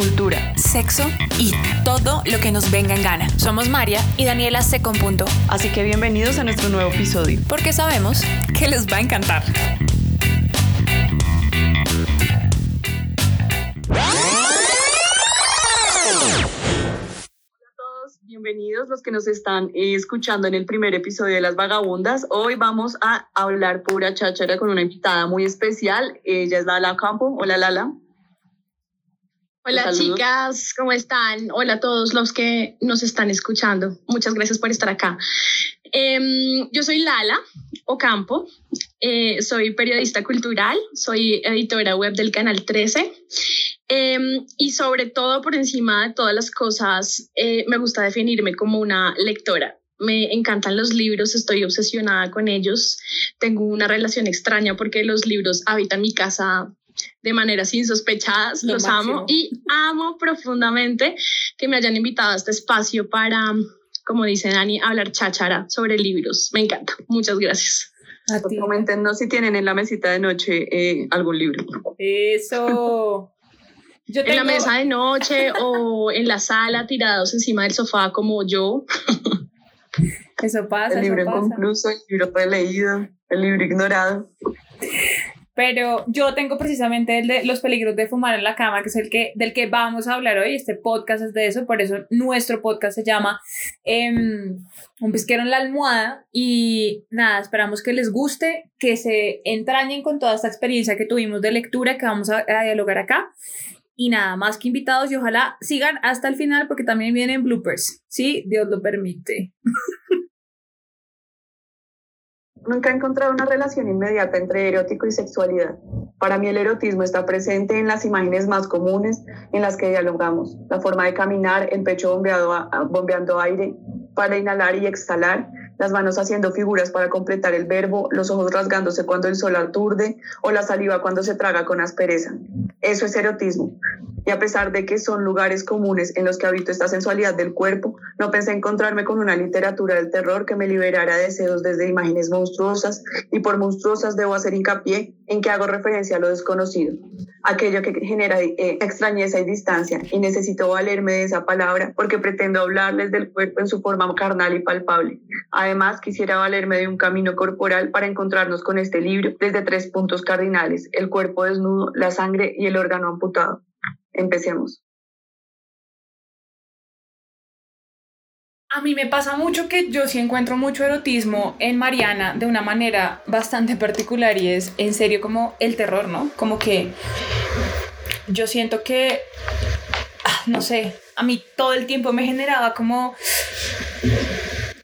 cultura, sexo y todo lo que nos venga en gana. Somos María y Daniela C. con punto. Así que bienvenidos a nuestro nuevo episodio. Porque sabemos que les va a encantar. Bienvenidos los que nos están eh, escuchando en el primer episodio de Las Vagabundas. Hoy vamos a hablar pura cháchara con una invitada muy especial. Ella es Lala Campo. Hola Lala. Hola chicas, ¿cómo están? Hola a todos los que nos están escuchando. Muchas gracias por estar acá. Em, yo soy Lala Ocampo, eh, soy periodista cultural, soy editora web del Canal 13 Em, y sobre todo, por encima de todas las cosas, eh, me gusta definirme como una lectora. Me encantan los libros, estoy obsesionada con ellos. Tengo una relación extraña porque los libros habitan mi casa de maneras insospechadas, los amo y amo profundamente que me hayan invitado a este espacio para, como dice Dani, hablar cháchara sobre libros. Me encanta. Muchas gracias. Coméntenos si tienen en la mesita de noche eh, algún libro. Eso. En la mesa de noche o en la sala tirados encima del sofá como yo. Eso pasa. El libro eso inconcluso, el libro leído, el libro ignorado. Pero yo tengo precisamente el de los peligros de fumar en la cama, que es el que, del que vamos a hablar hoy. Este podcast es de eso, por eso nuestro podcast se llama em, Un pisquero en la almohada. Y nada, esperamos que les guste, que se entrañen con toda esta experiencia que tuvimos de lectura que vamos a, a dialogar acá. Y nada, más que invitados y ojalá sigan hasta el final porque también vienen bloopers, si Dios lo permite. Nunca he encontrado una relación inmediata entre erótico y sexualidad. Para mí el erotismo está presente en las imágenes más comunes en las que dialogamos. La forma de caminar, el pecho bombeado, bombeando aire para inhalar y exhalar, las manos haciendo figuras para completar el verbo, los ojos rasgándose cuando el sol aturde o la saliva cuando se traga con aspereza. Eso es erotismo. Y a pesar de que son lugares comunes en los que habito esta sensualidad del cuerpo, no pensé encontrarme con una literatura del terror que me liberara de deseos desde imágenes monstruosas, y por monstruosas debo hacer hincapié en que hago referencia a lo desconocido, aquello que genera eh, extrañeza y distancia, y necesito valerme de esa palabra porque pretendo hablarles del cuerpo en su forma carnal y palpable. Además, quisiera valerme de un camino corporal para encontrarnos con este libro desde tres puntos cardinales, el cuerpo desnudo, la sangre y el órgano amputado. Empecemos. A mí me pasa mucho que yo sí encuentro mucho erotismo en Mariana de una manera bastante particular y es en serio como el terror, ¿no? Como que yo siento que, ah, no sé, a mí todo el tiempo me generaba como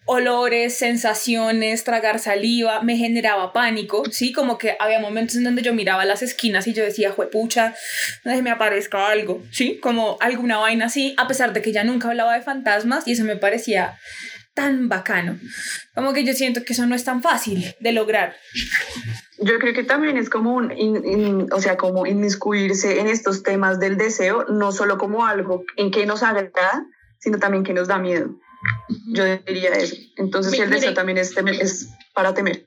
olores, sensaciones, tragar saliva, me generaba pánico, ¿sí? Como que había momentos en donde yo miraba las esquinas y yo decía, juepucha, no me aparezca algo, ¿sí? Como alguna vaina así, a pesar de que ya nunca hablaba de fantasmas y eso me parecía tan bacano. Como que yo siento que eso no es tan fácil de lograr. Yo creo que también es como un, o sea, como inmiscuirse en estos temas del deseo, no solo como algo en que nos agrada, sino también que nos da miedo. Yo diría eso. Entonces el deseo también es, es para temer.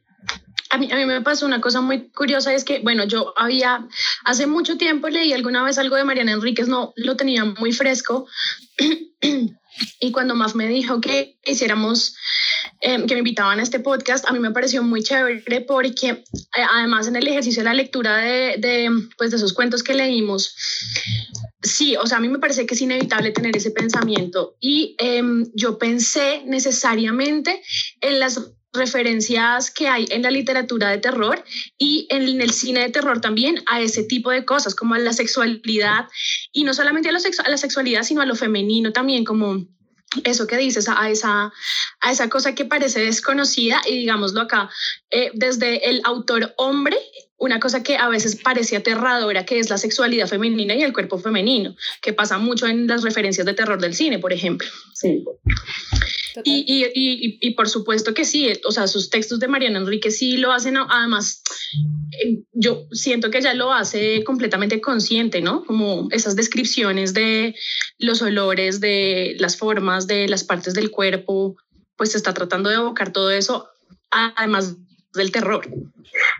A mí, a mí me pasó una cosa muy curiosa, es que, bueno, yo había, hace mucho tiempo leí alguna vez algo de Mariana Enríquez, no lo tenía muy fresco, y cuando más me dijo que hiciéramos, em, que me invitaban a este podcast, a mí me pareció muy chévere porque eh, además en el ejercicio de la lectura de, de, pues, de esos cuentos que leímos, Sí, o sea, a mí me parece que es inevitable tener ese pensamiento y em, yo pensé necesariamente en las referencias que hay en la literatura de terror y en el cine de terror también a ese tipo de cosas, como a la sexualidad y no solamente a, la sexualidad, sino a lo femenino también, como eso que dices, a esa, a esa cosa que parece desconocida y digámoslo acá, eh, desde el autor hombre una cosa que a veces parece aterradora, que es la sexualidad femenina y el cuerpo femenino, que pasa mucho en las referencias de terror del cine, por ejemplo. Sí. Y, y, y, y, por supuesto que sí, o sea, sus textos de Mariana Enrique sí lo hacen, además, eh, yo siento que ella lo hace completamente consciente, ¿no? Como esas descripciones de los olores, de las formas, de las partes del cuerpo, pues está tratando de evocar todo eso, además del terror.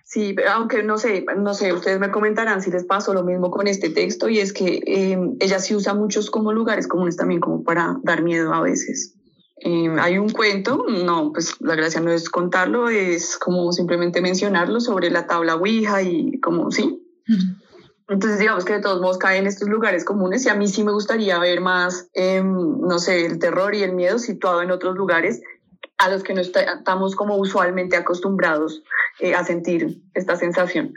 Sí, aunque no sé, no sé, ustedes me comentarán si les pasó lo mismo con este texto y es que em, ella sí usa muchos como lugares comunes también como para dar miedo a veces. Em, hay un cuento, no, pues la gracia no es contarlo, es como simplemente mencionarlo sobre la tabla Ouija y como, sí. Entonces, digamos que de todos modos caen estos lugares comunes y a mí sí me gustaría ver más, em, no sé, el terror y el miedo situado en otros lugares a los que no estamos como usualmente acostumbrados eh, a sentir esta sensación.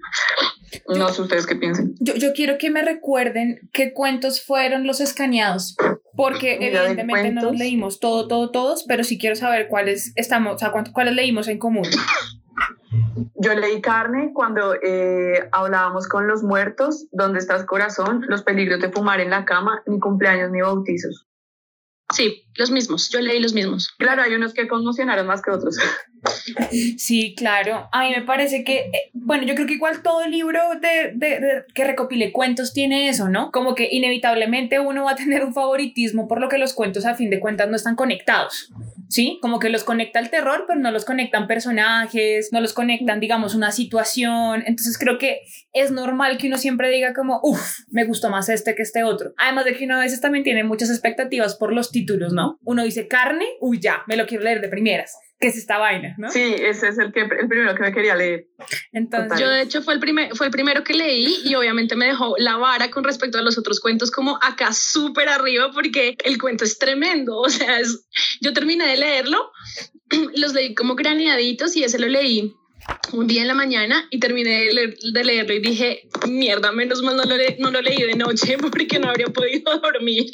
No sé ustedes qué piensan. Yo, yo, quiero que me recuerden qué cuentos fueron los escaneados, porque evidentemente no los leímos todo, todo, todos, pero sí quiero saber cuáles estamos, o sea, cuáles leímos en común. Yo leí Carne cuando eh, hablábamos con los muertos, ¿Dónde estás corazón? Los peligros de fumar en la cama, ni cumpleaños ni bautizos. Sí, los mismos. Yo leí los mismos. Claro, hay unos que conmocionaron más que otros. Sí, claro. A mí me parece que, eh, bueno, yo creo que igual todo libro de, de, que recopile cuentos tiene eso, ¿no? Como que inevitablemente uno va a tener un favoritismo por lo que los cuentos a fin de cuentas no están conectados. ¿sí? Como que los conecta el terror, pero no los conectan personajes, no los conectan, digamos, una situación. Entonces creo que es normal que uno siempre diga como, uff, me gustó más este que este otro. Además de que uno a veces también tiene muchas expectativas por los títulos, ¿no? Uno dice carne, uy, ya, me lo quiero leer de primeras que es esta vaina, ¿no? Sí, ese es el, que, el primero que me quería leer. Entonces, yo de hecho fue el, primer, fue el primero que leí y obviamente me dejó la vara con respecto a los otros cuentos como acá súper arriba porque el cuento es tremendo, o sea, es, yo terminé de leerlo, los leí como graneaditos y ese lo leí un día en la mañana y terminé de, leerlo y dije, mierda, menos mal no lo, no lo leí de noche porque no habría podido dormir.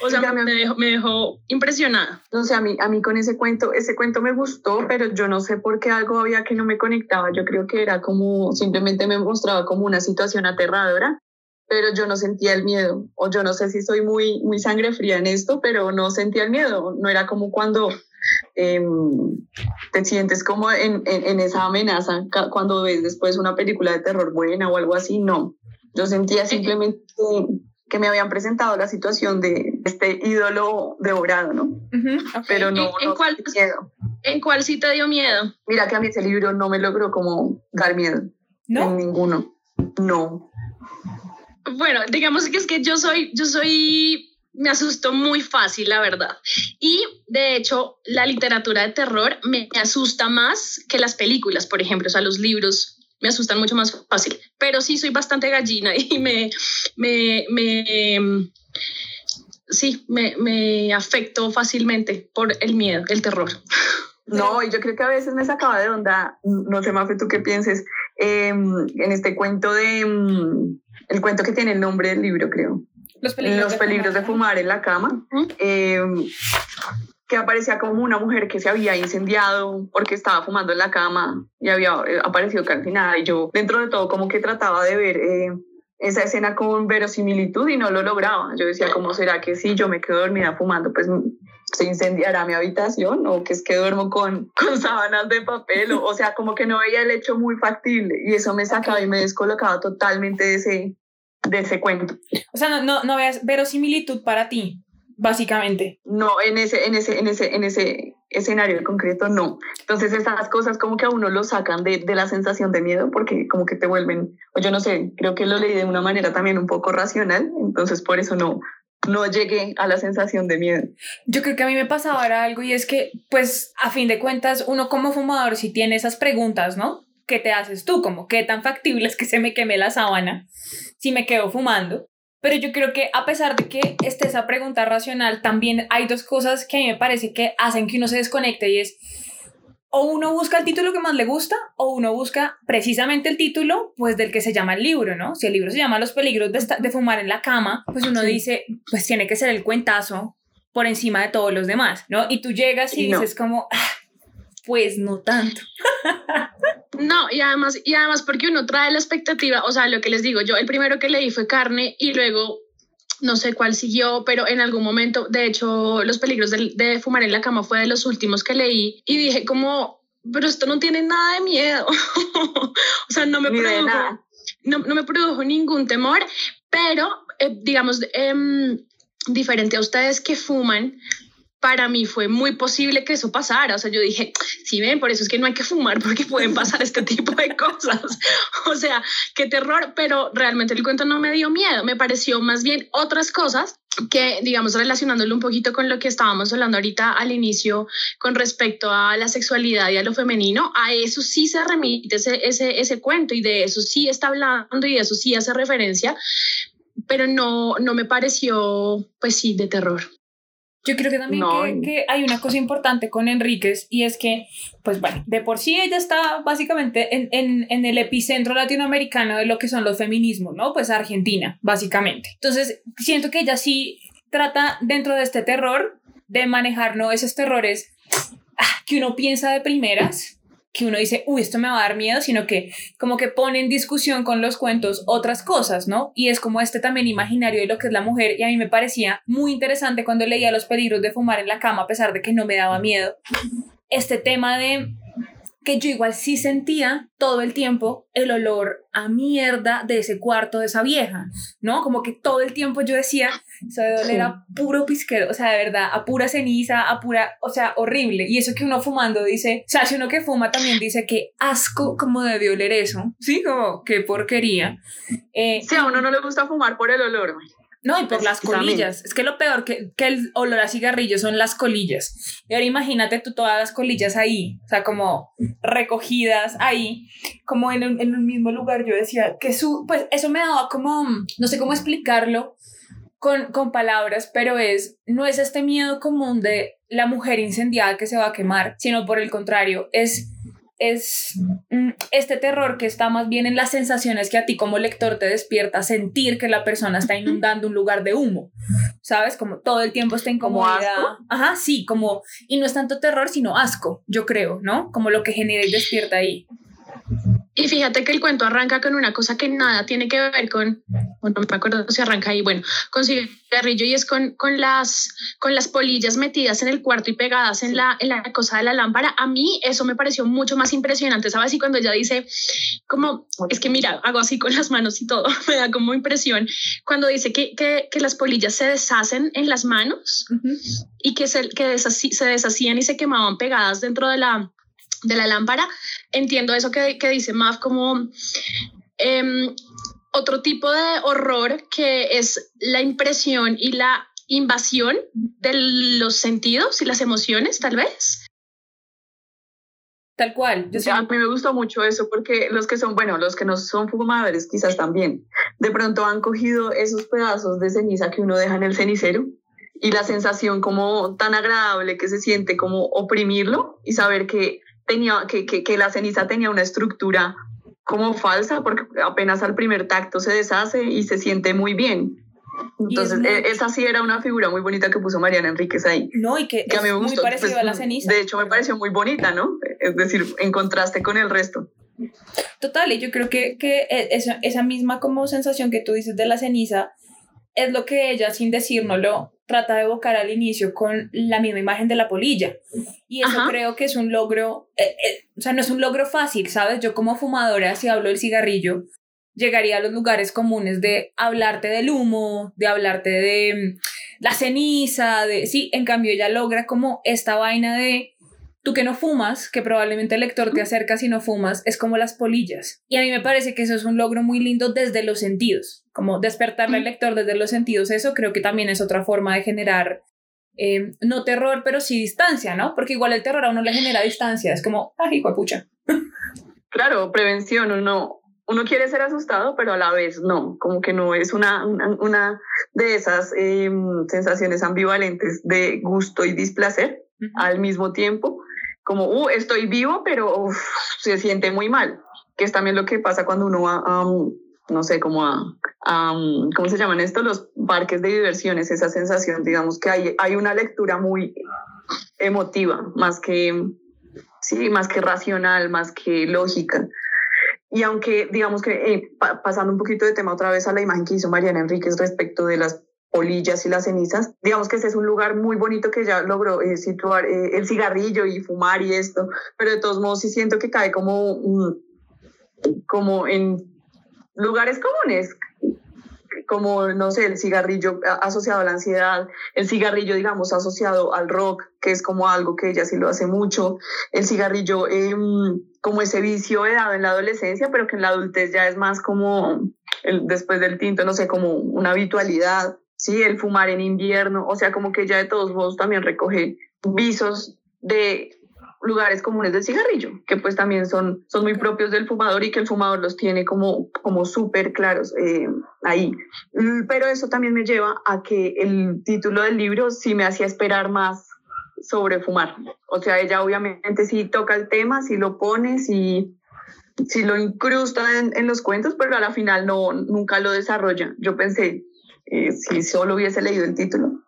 o sea, me, dejó, me dejó impresionada. O sea, a mí, a mí con ese cuento, ese cuento me gustó, pero yo no sé por qué algo había que no me conectaba. Yo creo que era como, simplemente me mostraba como una situación aterradora pero yo no sentía el miedo, o yo no sé si soy muy, muy sangre fría en esto, pero no sentía el miedo, no era como cuando Em, te sientes como en, en, esa amenaza cuando ves después una película de terror buena o algo así, no. Yo sentía simplemente que me habían presentado la situación de este ídolo devorado, ¿no? Pero no, ¿En, cuál, miedo. ¿En cuál sí te dio miedo? Mira que a mí ese libro no me logró como dar miedo. ¿No? En ninguno. No. Bueno, digamos que es que yo soy, yo soy me asustó muy fácil, la verdad. Y de hecho, la literatura de terror me asusta más que las películas, por ejemplo, o sea, los libros me asustan mucho más fácil, pero sí soy bastante gallina y me, me, me sí, me, me afecto fácilmente por el miedo, el terror. No, y yo creo que a veces me sacaba de onda, no sé, Mafe, tú qué pienses, em, en este cuento de, em, el cuento que tiene el nombre del libro, creo. Los peligros, de, fumar. en la cama. Eh, que aparecía como una mujer que se había incendiado porque estaba fumando en la cama y había eh, aparecido calcinada. Y yo, dentro de todo, como que trataba de ver eh, esa escena con verosimilitud y no lo lograba. Yo decía, ¿cómo será que si yo me quedo dormida fumando, pues se incendiará mi habitación o que es que duermo con, con sábanas de papel? O, o sea, como que no veía el hecho muy factible y eso me sacaba y me descolocaba totalmente de ese, de ese cuento. O sea, no, no, no veas verosimilitud para ti, básicamente. No, en ese, en ese, en ese, en ese escenario concreto, no. Entonces esas cosas como que a uno lo sacan de, de, la sensación de miedo porque como que te vuelven, o yo no sé, creo que lo leí de una manera también un poco racional, entonces por eso no, no llegué a la sensación de miedo. Yo creo que a mí me pasaba algo y es que, pues, a fin de cuentas, uno como fumador sí tiene esas preguntas, ¿no? ¿Qué te haces tú? Como, ¿qué tan factible es que se me queme la sábana? si me quedo fumando. Pero yo creo que a pesar de que esté esa pregunta racional, también hay dos cosas que a mí me parece que hacen que uno se desconecte y es o uno busca el título que más le gusta o uno busca precisamente el título pues del que se llama el libro, ¿no? Si el libro se llama Los peligros de, de fumar en la cama, pues uno dice, pues tiene que ser el cuentazo por encima de todos los demás, ¿no? Y tú llegas y, dices como, ah, pues no tanto. No, y además, y además porque uno trae la expectativa, o sea, lo que les digo, yo el primero que leí fue carne y luego no sé cuál siguió, pero en algún momento, de hecho, Los peligros de, fumar en la cama fue de los últimos que leí y dije como, pero esto no tiene nada de miedo, o sea, no me, produjo, no, no, me produjo ningún temor, pero, eh, digamos, em, diferente a ustedes que fuman, para mí fue muy posible que eso pasara. O sea, yo dije, sí, ven, por eso es que no hay que fumar porque pueden pasar este tipo de cosas. O sea, qué terror, pero realmente el cuento no me dio miedo, me pareció más bien otras cosas que, digamos, relacionándolo un poquito con lo que estábamos hablando ahorita al inicio con respecto a la sexualidad y a lo femenino, a eso sí se remite ese, ese, ese cuento y de eso sí está hablando y de eso sí hace referencia, pero no, no me pareció, pues sí, de terror. Yo creo que también que, que, hay una cosa importante con Enríquez y es que, pues bueno, de por sí ella está básicamente en, en, en, el epicentro latinoamericano de lo que son los feminismos, ¿no? Pues Argentina, básicamente. Entonces, siento que ella sí trata dentro de este terror de manejar, ¿no? Esos terrores ah, que uno piensa de primeras, que uno dice, uy, esto me va a dar miedo, sino que como que pone en discusión con los cuentos otras cosas, ¿no? Y es como este también imaginario de lo que es la mujer y a mí me parecía muy interesante cuando leía los peligros de fumar en la cama a pesar de que no me daba miedo. Este tema de que yo igual sí sentía todo el tiempo el olor a mierda de ese cuarto de esa vieja, ¿no? Como que todo el tiempo yo decía, eso de oler a puro pisquero, o sea, de verdad, a pura ceniza, a pura, o sea, horrible. Y eso que uno fumando dice, o sea, si uno que fuma también dice que asco como debe oler eso, ¿sí? Como qué porquería. Eh, sí, a uno no le gusta fumar por el olor, no, y por las colillas. Es que lo peor que, que, el olor a cigarrillo son las colillas. Y ahora imagínate tú todas las colillas ahí, o sea, como recogidas ahí, como en, en el mismo lugar. Yo decía que su, pues eso me daba como, no sé cómo explicarlo con, con palabras, pero es, no es este miedo común de la mujer incendiada que se va a quemar, sino por el contrario, es es mm, este terror que está más bien en las sensaciones que a ti como lector te despierta, sentir que la persona está inundando un lugar de humo, ¿sabes? Como todo el tiempo está incomodidad. Ajá, sí, como, y no es tanto terror, sino asco, yo creo, ¿no? Como lo que genera y despierta ahí. Y fíjate que el cuento arranca con una cosa que nada tiene que ver con, no me acuerdo si arranca ahí, bueno, con cigarrillo y es con, con, las, con las polillas metidas en el cuarto y pegadas en la, en la cosa de la lámpara. A mí eso me pareció mucho más impresionante, ¿sabes? Y cuando ella dice, como, es que mira, hago así con las manos y todo, me da como impresión, cuando dice que, que, que las polillas se deshacen en las manos y que, se, que se deshacían y se quemaban pegadas dentro de la de la lámpara, entiendo eso que, que dice Mav como em, otro tipo de horror que es la impresión y la invasión de los sentidos y las emociones, tal vez. Tal cual. Yo A mí me gustó mucho eso porque los que son, bueno, los que no son fumadores quizás también, de pronto han cogido esos pedazos de ceniza que uno deja en el cenicero y la sensación como tan agradable que se siente como oprimirlo y saber que tenía, que, que, que la ceniza tenía una estructura como falsa, porque apenas al primer tacto se deshace y se siente muy bien. Entonces, e, esa sí era una figura muy bonita que puso Mariana Enríquez ahí. No, y que, a mí me gustó. muy pues, a la ceniza. De hecho, me pareció muy bonita, ¿no? Es decir, en contraste con el resto. Total, y yo creo que, que e, esa, esa misma como sensación que tú dices de la ceniza es lo que ella, sin decírnoslo, trata de evocar al inicio con la misma imagen de la polilla. Y eso creo que es un logro, eh, eh, o sea, no es un logro fácil, ¿sabes? Yo como fumadora, si hablo del cigarrillo, llegaría a los lugares comunes de hablarte del humo, de hablarte de mm, la ceniza, de... Sí, en cambio ella logra como esta vaina de Tú que no fumas, que probablemente el lector te acerca si no fumas, es como las polillas. Y a mí me parece que eso es un logro muy lindo desde los sentidos, como despertarle al lector desde los sentidos. Eso creo que también es otra forma de generar, eh, no terror, pero sí distancia, ¿no? Porque igual el terror a uno le genera distancia, es como, ay, hijo de pucha. Claro, prevención, uno, uno quiere ser asustado, pero a la vez no, como que no es una, una, de esas em, sensaciones ambivalentes de gusto y displacer al mismo tiempo como, uh, estoy vivo, pero se siente muy mal, que es también lo que pasa cuando uno va a, no sé, como a, ¿cómo se llaman esto? Los parques de diversiones, esa sensación, digamos que hay, hay una lectura muy emotiva, más que, sí, más que racional, más que lógica. Y aunque, digamos que, eh, pasando un poquito de tema otra vez a la imagen que hizo Mariana Enríquez respecto de las polillas y las cenizas. Digamos que ese es un lugar muy bonito que ya logró eh, situar eh, el cigarrillo y fumar y esto, pero de todos modos sí siento que cae como, como en lugares comunes, como, no sé, el cigarrillo asociado a la ansiedad, el cigarrillo, digamos, asociado al rock, que es como algo que ella sí lo hace mucho, el cigarrillo em, como ese vicio dado en la adolescencia, pero que en la adultez ya es más como el, después del tinto, no sé, como una habitualidad, sí, el fumar en invierno, o sea, como que ya de todos modos también recoge visos de lugares comunes del cigarrillo, que pues también son, son muy propios del fumador y que el fumador los tiene como, como súper claros eh, ahí. Mm, pero eso también me lleva a que el título del libro sí me hacía esperar más sobre fumar. O sea, ella obviamente sí toca el tema, sí lo pone, sí, sí lo incrusta en, en los cuentos, pero a la final no, nunca lo desarrolla. Yo pensé, eh, si solo hubiese leído el título,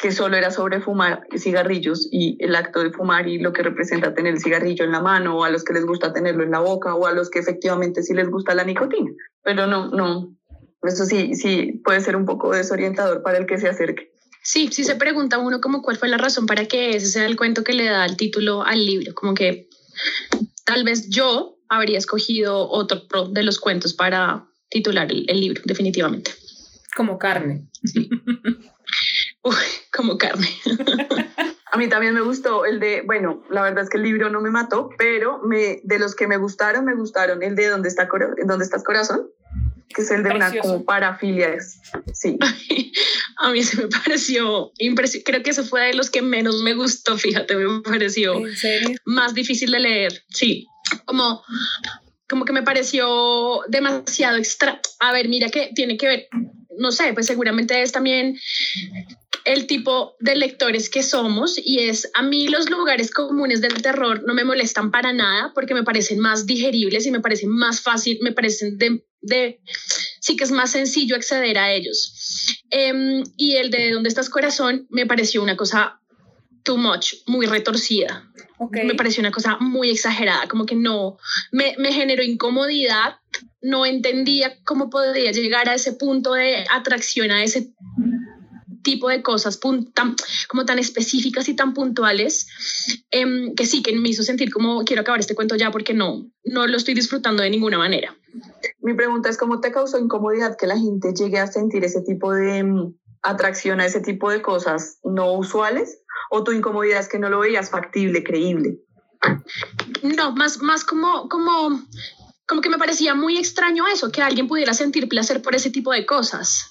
que solo era sobre fumar cigarrillos y el acto de fumar y lo que representa tener el cigarrillo en la mano o a los que les gusta tenerlo en la boca o a los que efectivamente sí les gusta la nicotina. Pero no, no, eso sí, sí puede ser un poco desorientador para el que se acerque. Sí, sí se pregunta uno como cuál fue la razón para que ese sea el cuento que le da el título al libro, como que tal vez yo habría escogido otro de los cuentos para titular el, el libro, definitivamente. Como carne. Sí. como carne. A mí también me gustó el de, bueno, la verdad es que el libro no me mató, pero me, de los que me gustaron, me gustaron el de ¿Dónde, está, dónde estás corazón? que es el de una como parafilia. Sí. A mí se me pareció impresionante. Creo que ese fue de los que menos me gustó, fíjate, me pareció más difícil de leer. Sí, como, como que me pareció demasiado extra. A ver, mira que tiene que ver, no sé, pues seguramente es también el tipo de lectores que somos y es a mí los lugares comunes del terror no me molestan para nada porque me parecen más digeribles y me parecen más fácil, me parecen de, sí que es más sencillo acceder a ellos. Em, y el de ¿Dónde estás corazón? me pareció una cosa too much, muy retorcida. Me pareció una cosa muy exagerada, como que no, me, me generó incomodidad, no entendía cómo podría llegar a ese punto de atracción, a ese tipo de cosas tan, como tan específicas y tan puntuales em, que sí, que me hizo sentir como quiero acabar este cuento ya porque no, no lo estoy disfrutando de ninguna manera. Mi pregunta es cómo te causó incomodidad que la gente llegue a sentir ese tipo de em, atracción a ese tipo de cosas no usuales o tu incomodidad es que no lo veías factible, creíble. No, más, más como, como, como que me parecía muy extraño eso, que alguien pudiera sentir placer por ese tipo de cosas.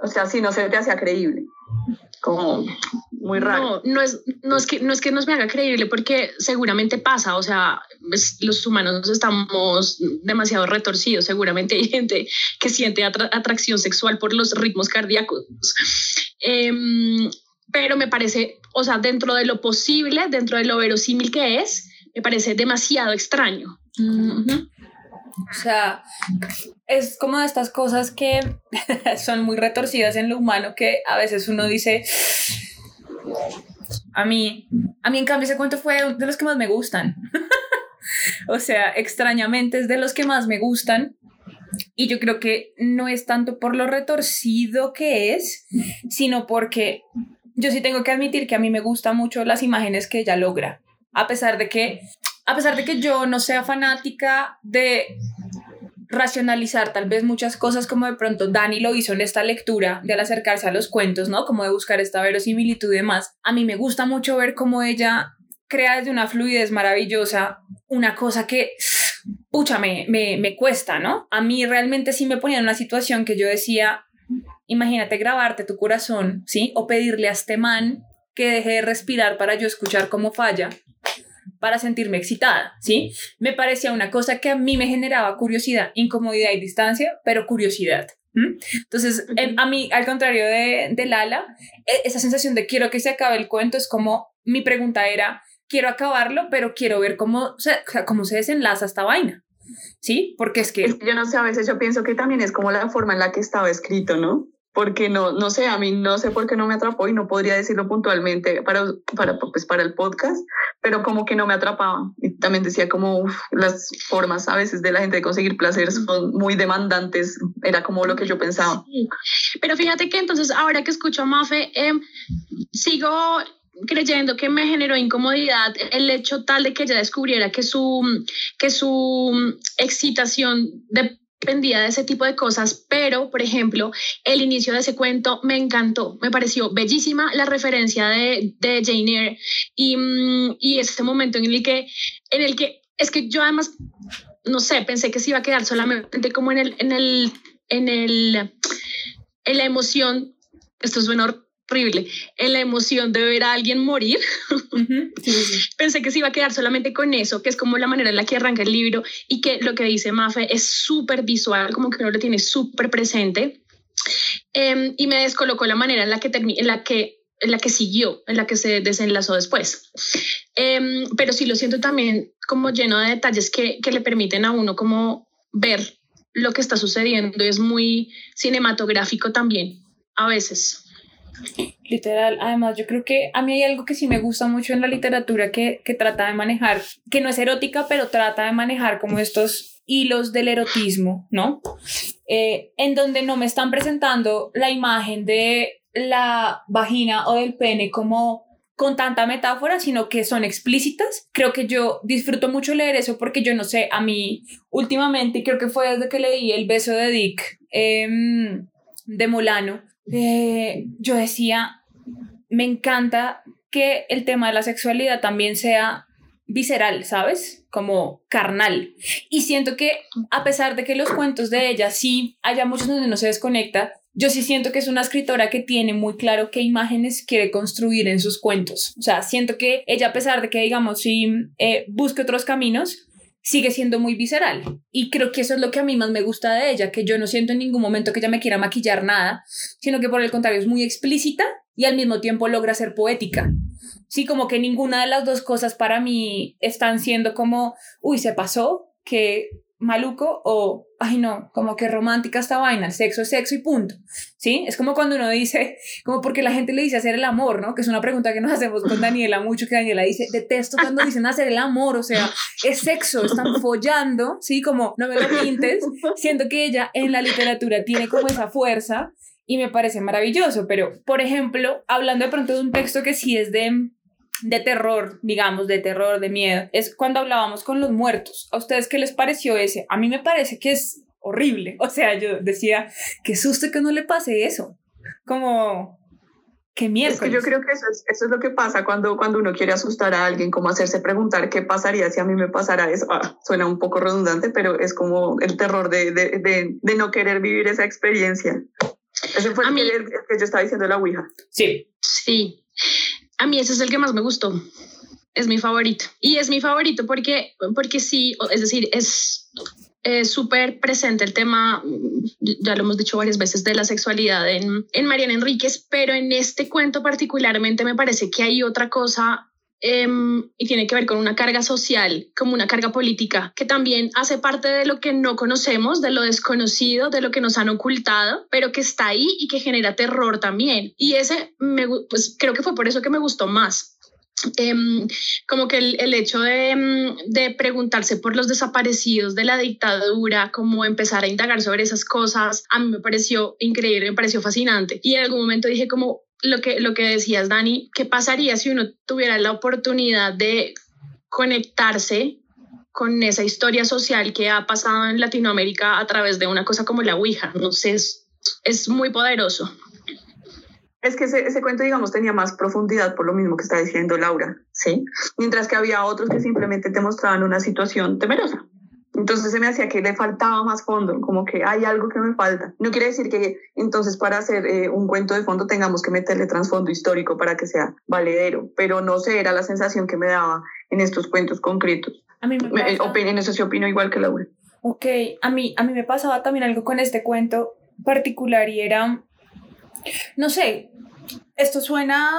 O sea, si no se te hacía creíble. Como muy raro. No, no es, no, es que, no es que nos me haga creíble porque seguramente pasa, o sea, los humanos estamos demasiado retorcidos, seguramente hay gente que siente atracción sexual por los ritmos cardíacos. Em, pero me parece, o sea, dentro de lo posible, dentro de lo verosímil que es, me parece demasiado extraño. O sea, es como de estas cosas que son muy retorcidas en lo humano que a veces uno dice, a mí, a mí en cambio ese cuento fue de los que más me gustan. o sea, extrañamente es de los que más me gustan. Y yo creo que no es tanto por lo retorcido que es, sino porque yo sí tengo que admitir que a mí me gustan mucho las imágenes que ella logra. A pesar de que a pesar de que yo no sea fanática de racionalizar tal vez muchas cosas como de pronto Dani lo hizo en esta lectura de al acercarse a los cuentos, ¿no? Como de buscar esta verosimilitud y demás. A mí me gusta mucho ver cómo ella crea desde una fluidez maravillosa una cosa que, pucha, me, me, me cuesta, ¿no? A mí realmente sí me ponía en una situación que yo decía, imagínate grabarte tu corazón, ¿sí? O pedirle a este man que deje de respirar para yo escuchar cómo falla para sentirme excitada, ¿sí? Me parecía una cosa que a mí me generaba curiosidad, incomodidad y distancia, pero curiosidad. Entonces, a mí, al contrario de, de Lala, e, esa sensación de quiero que se acabe el cuento es como mi pregunta era, quiero acabarlo, pero quiero ver cómo, cómo se desenlaza esta vaina. ¿Sí? Porque es que... Yo no sé, a veces yo pienso que también es como la forma en la que estaba escrito, ¿no? Porque no, no sé, a mí no sé por qué no me atrapó y no podría decirlo puntualmente para, para, pues para el podcast, pero como que no me atrapaba. Y también decía como las formas a veces de la gente de conseguir placer son muy demandantes, era como lo que yo pensaba. Pero fíjate que entonces ahora que escucho a Mafe, em, sigo creyendo que me generó incomodidad el hecho tal de que ella descubriera que su, que su excitación de pendía de ese tipo de cosas, pero, por ejemplo, el inicio de ese cuento me encantó, me pareció bellísima la referencia de, de Jane Eyre y, mm, y ese momento en el que, en el que, es que yo además, no sé, pensé que se iba a quedar solamente como en el, en el, en el, en la emoción, esto suena horrible, en la emoción de ver a alguien morir. Pensé que se iba a quedar solamente con eso, que es como la manera en la que arranca el libro y que lo que dice Mafe es súper visual, como que uno lo tiene súper presente. Em, y me descolocó la manera en la que, en la que en la que siguió, en la que se desenlazó después. Em, pero sí lo siento también como lleno de detalles que, que le permiten a uno como ver lo que está sucediendo. Es muy cinematográfico también, a veces. Literal, además yo creo que a mí hay algo que sí me gusta mucho en la literatura que, que trata de manejar, que no es erótica, pero trata de manejar como estos hilos del erotismo, ¿no? Eh, en donde no me están presentando la imagen de la vagina o del pene como con tanta metáfora, sino que son explícitas. Creo que yo disfruto mucho leer eso porque yo no sé, a mí últimamente, creo que fue desde que leí El beso de Dick em, de Molano, eh, yo decía, me encanta que el tema de la sexualidad también sea visceral, ¿sabes? Como carnal. Y siento que a pesar de que los cuentos de ella sí haya muchos donde no se desconecta, yo sí siento que es una escritora que tiene muy claro qué imágenes quiere construir en sus cuentos. O sea, siento que ella, a pesar de que, digamos, sí eh, busque otros caminos, sigue siendo muy visceral. Y creo que eso es lo que a mí más me gusta de ella, que yo no siento en ningún momento que ella me quiera maquillar nada, sino que por el contrario es muy explícita y al mismo tiempo logra ser poética. Sí, como que ninguna de las dos cosas para mí están siendo como, uy, se pasó, que maluco o, ay no, como que romántica esta vaina, el sexo es sexo y punto, ¿sí? Es como cuando uno dice, como porque la gente le dice hacer el amor, ¿no? Que es una pregunta que nos hacemos con Daniela mucho, que Daniela dice, detesto cuando dicen hacer el amor, o sea, es sexo, están follando, ¿sí? Como no me lo pintes, siento que ella en la literatura tiene como esa fuerza y me parece maravilloso, pero, por ejemplo, hablando de pronto de un texto que sí es de de terror, digamos, de terror, de miedo, es cuando hablábamos con los muertos. ¿A ustedes qué les pareció ese? A mí me parece que es horrible. O sea, yo decía, qué susto que no le pase eso. Como, qué miedo. Es que yo creo que eso es, eso es lo que pasa cuando, cuando uno quiere asustar a alguien, como hacerse preguntar qué pasaría si a mí me pasara eso. Ah, suena un poco redundante, pero es como el terror de, de, de, de no querer vivir esa experiencia. Ese fue el, que, el que yo estaba diciendo la Ouija. Sí. Sí. A mí ese es el que más me gustó. Es mi favorito. Y es mi favorito porque, porque sí, es decir, es súper presente el tema, ya lo hemos dicho varias veces, de la sexualidad en, en Mariana Enríquez, pero en este cuento particularmente me parece que hay otra cosa em, y tiene que ver con una carga social, como una carga política, que también hace parte de lo que no conocemos, de lo desconocido, de lo que nos han ocultado, pero que está ahí y que genera terror también. Y ese, me, pues creo que fue por eso que me gustó más, Em, como que el, hecho de, em, de, preguntarse por los desaparecidos de la dictadura, como empezar a indagar sobre esas cosas, a mí me pareció increíble, me pareció fascinante. Y en algún momento dije como lo que, lo que decías, Dani, ¿qué pasaría si uno tuviera la oportunidad de conectarse con esa historia social que ha pasado en Latinoamérica a través de una cosa como la Ouija? No sé, es, es muy poderoso. Es que ese, ese, cuento, digamos, tenía más profundidad por lo mismo que está diciendo Laura, ¿sí? Mientras que había otros que simplemente te mostraban una situación temerosa. Entonces se me hacía que le faltaba más fondo, como que hay algo que me falta. No quiere decir que entonces para hacer eh, un cuento de fondo tengamos que meterle trasfondo histórico para que sea valedero, pero no sé, era la sensación que me daba en estos cuentos concretos. A mí me pasa... En eso sí opino igual que Laura. Ok, a mí, a mí me pasaba también algo con este cuento particular y era no sé, esto suena,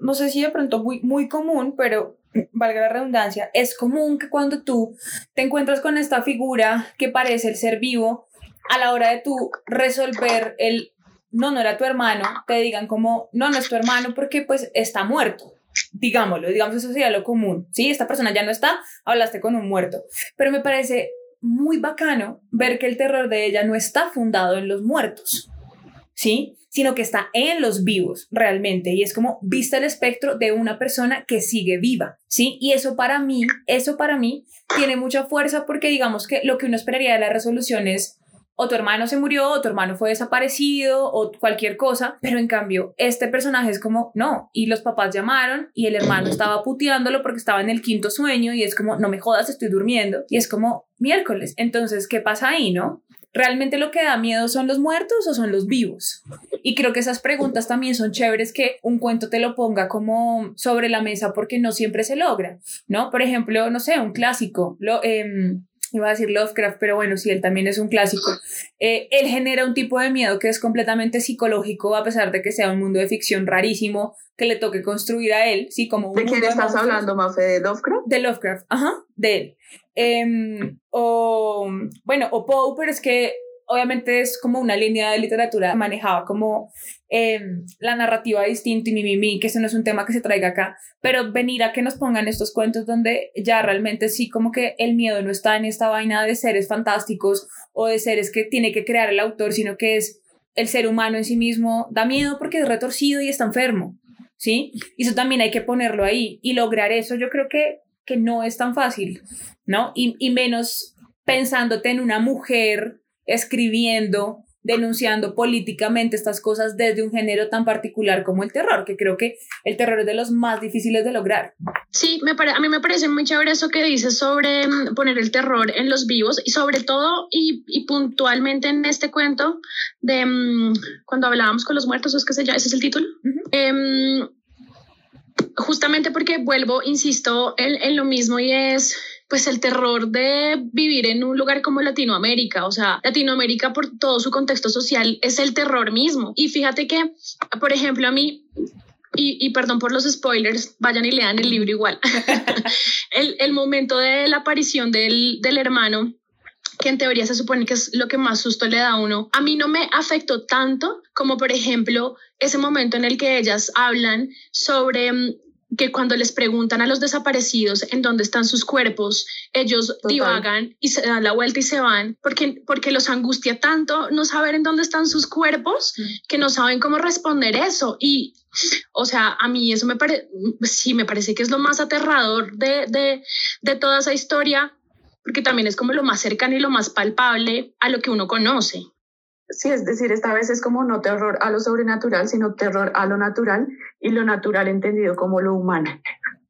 no sé si de pronto muy, muy común, pero valga la redundancia, es común que cuando tú te encuentras con esta figura que parece el ser vivo, a la hora de tú resolver el no, no era tu hermano, te digan como, no, no es tu hermano porque pues está muerto. Digámoslo, digamos, eso sería lo común. Sí, esta persona ya no está, hablaste con un muerto. Pero me parece muy bacano ver que el terror de ella no está fundado en los muertos. ¿Sí? Sino que está en los vivos realmente y es como vista el espectro de una persona que sigue viva, ¿sí? Y eso para mí, eso para mí tiene mucha fuerza porque digamos que lo que uno esperaría de la resolución es o tu hermano se murió, o tu hermano fue desaparecido, o cualquier cosa, pero en cambio, este personaje es como, no, y los papás llamaron y el hermano estaba puteándolo porque estaba en el quinto sueño y es como, no me jodas, estoy durmiendo, y es como miércoles, entonces, ¿qué pasa ahí, no? ¿Realmente lo que da miedo son los muertos o son los vivos? Y creo que esas preguntas también son chéveres que un cuento te lo ponga como sobre la mesa porque no siempre se logra, ¿no? Por ejemplo, no sé, un clásico, lo, eh, iba a decir Lovecraft, pero bueno, sí, él también es un clásico. Eh, él genera un tipo de miedo que es completamente psicológico, a pesar de que sea un mundo de ficción rarísimo que le toque construir a él, sí, como un ¿De quién estás hablando, Mafe? ¿De Lovecraft? De Lovecraft, ajá, de él. Em, o, bueno, o Poe, pero es que obviamente es como una línea de literatura manejaba como em, la narrativa distinta y mi, mi, mi, que eso no es un tema que se traiga acá, pero venir a que nos pongan estos cuentos donde ya realmente sí como que el miedo no está en esta vaina de seres fantásticos o de seres que tiene que crear el autor, sino que es el ser humano en sí mismo, da miedo porque es retorcido y está enfermo, ¿sí? Y eso también hay que ponerlo ahí y lograr eso yo creo que, que no es tan fácil, ¿no? Y, y menos pensándote en una mujer escribiendo, denunciando políticamente estas cosas desde un género tan particular como el terror, que creo que el terror es de los más difíciles de lograr. Sí, me a mí me parece muy chévere eso que dices sobre mm, poner el terror en los vivos y sobre todo y, y puntualmente en este cuento de um, cuando hablábamos con los muertos, ¿es que se llama? ¿Ese es el título? Uh -huh. eh, justamente porque vuelvo, insisto, en, en lo mismo y es pues el terror de vivir en un lugar como Latinoamérica, o sea, Latinoamérica por todo su contexto social es el terror mismo. Y fíjate que, por ejemplo, a mí y, y, perdón por los spoilers, vayan y lean el libro igual. el, el, momento de la aparición del, del, hermano, que en teoría se supone que es lo que más susto le da a uno, a mí no me afectó tanto como, por ejemplo, ese momento en el que ellas hablan sobre que cuando les preguntan a los desaparecidos en dónde están sus cuerpos, ellos Total. divagan y se dan la vuelta y se van porque, porque los angustia tanto no saber en dónde están sus cuerpos mm. que no saben cómo responder eso. Y, o sea, a mí eso me parece, sí, me parece que es lo más aterrador de, de, de toda esa historia, porque también es como lo más cercano y lo más palpable a lo que uno conoce. Sí, es decir, esta vez es como no terror a lo sobrenatural, sino terror a lo natural y lo natural entendido como lo humano.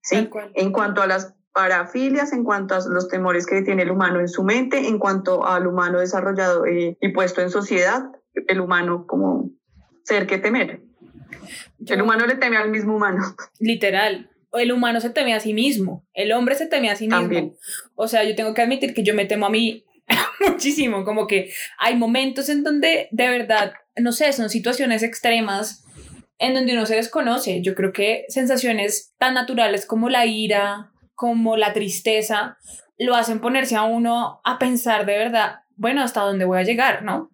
¿sí? En cuanto a las parafilias, en cuanto a los temores que tiene el humano en su mente, en cuanto al humano desarrollado y, y puesto en sociedad, el humano como ser que temer. Yo, el humano le teme al mismo humano. Literal. El humano se teme a sí mismo, el hombre se teme a sí mismo. También. O sea, yo tengo que admitir que yo me temo a mí muchísimo, como que hay momentos en donde de verdad, no sé, son situaciones extremas en donde uno se desconoce. Yo creo que sensaciones tan naturales como la ira, como la tristeza, lo hacen ponerse a uno a pensar de verdad, bueno, hasta dónde voy a llegar, ¿no?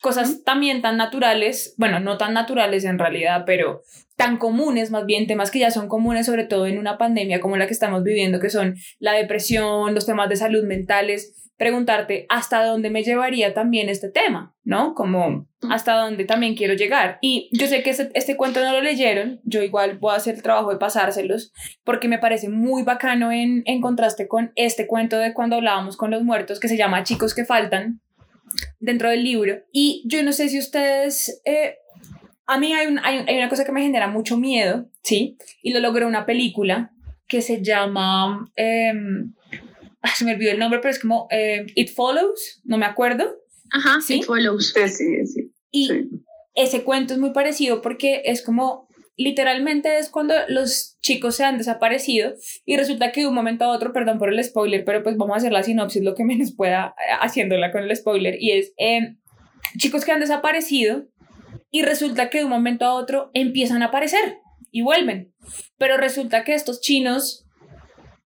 Cosas también tan naturales, bueno, no tan naturales en realidad, pero tan comunes, más bien temas que ya son comunes, sobre todo en una pandemia como la que estamos viviendo, que son la depresión, los temas de salud mentales, preguntarte hasta dónde me llevaría también este tema, ¿no? Como hasta dónde también quiero llegar. Y yo sé que este, este, cuento no lo leyeron, yo igual voy a hacer el trabajo de pasárselos, porque me parece muy bacano en, en contraste con este cuento de cuando hablábamos con los muertos, que se llama Chicos que faltan, dentro del libro. Y yo no sé si ustedes... Eh, a mí hay, un, hay, hay una cosa que me genera mucho miedo, ¿sí? Y lo logró una película que se llama... Eh, se me olvidó el nombre, pero es como eh, It Follows, no me acuerdo. Ajá, ¿Sí? It Follows. Sí, sí, sí. Y sí. ese cuento es muy parecido porque es como, literalmente es cuando los chicos se han desaparecido y resulta que de un momento a otro, perdón por el spoiler, pero pues vamos a hacer la sinopsis lo que menos pueda eh, haciéndola con el spoiler, y es eh, chicos que han desaparecido y resulta que de un momento a otro empiezan a aparecer y vuelven. Pero resulta que estos chinos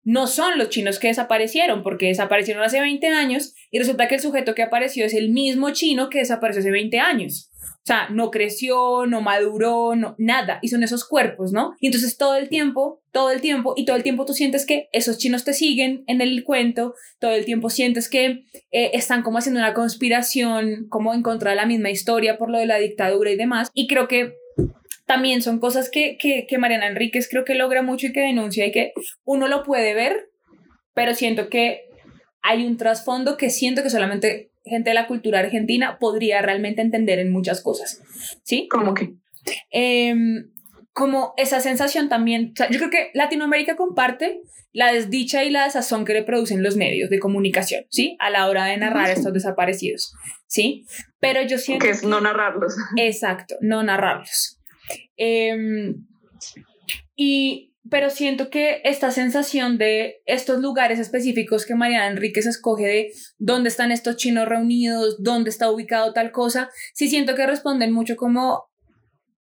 no son los chinos que desaparecieron, porque desaparecieron hace 20 años y resulta que el sujeto que apareció es el mismo chino que desapareció hace 20 años. O sea, no creció, no maduró, no, nada. Y son esos cuerpos, ¿no? Y entonces todo el tiempo, todo el tiempo, y todo el tiempo tú sientes que esos chinos te siguen en el cuento, todo el tiempo sientes que eh, están como haciendo una conspiración, como en contra de la misma historia por lo de la dictadura y demás. Y creo que también son cosas que, que, que Mariana Enríquez creo que logra mucho y que denuncia y que uno lo puede ver, pero siento que hay un trasfondo que siento que solamente gente de la cultura argentina podría realmente entender en muchas cosas, ¿sí? ¿Cómo que? Em, como esa sensación también, o sea, yo creo que Latinoamérica comparte la desdicha y la desazón que le producen los medios de comunicación, ¿sí? A la hora de narrar estos desaparecidos, ¿sí? Pero yo siento... Que es no narrarlos. Exacto, no narrarlos. Em, y pero siento que esta sensación de estos lugares específicos que Mariana Enríquez escoge de dónde están estos chinos reunidos, dónde está ubicado tal cosa, sí siento que responden mucho como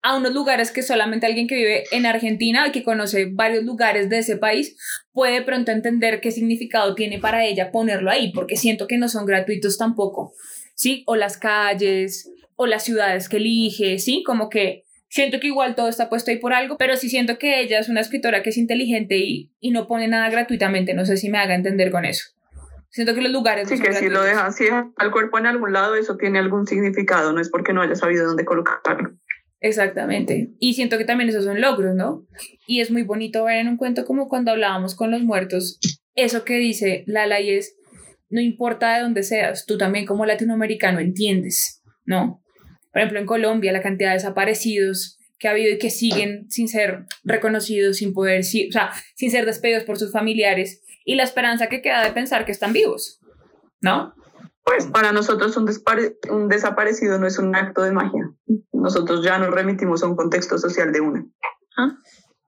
a unos lugares que solamente alguien que vive en Argentina y que conoce varios lugares de ese país puede pronto entender qué significado tiene para ella ponerlo ahí, porque siento que no son gratuitos tampoco, ¿sí? O las calles, o las ciudades que elige, ¿sí? Como que siento que igual todo está puesto ahí por algo, pero sí siento que ella es una escritora que es inteligente y, y no pone nada gratuitamente, no sé si me haga entender con eso. Siento que los lugares... Sí, que si lo deja así al cuerpo en algún lado, eso tiene algún significado, no es porque no haya sabido dónde colocarlo. Exactamente. Y siento que también esos son logros, ¿no? Y es muy bonito ver en un cuento como cuando hablábamos con los muertos, eso que dice Lala y es, no importa de dónde seas, tú también como latinoamericano entiendes, ¿no? Por ejemplo, en Colombia, la cantidad de desaparecidos que ha habido y que siguen sin ser reconocidos, sin poder, o sea, sin ser despedidos por sus familiares y la esperanza que queda de pensar que están vivos, ¿no? Pues para nosotros un, un desaparecido no es un acto de magia. Nosotros ya nos remitimos a un contexto social de una. ¿Ah?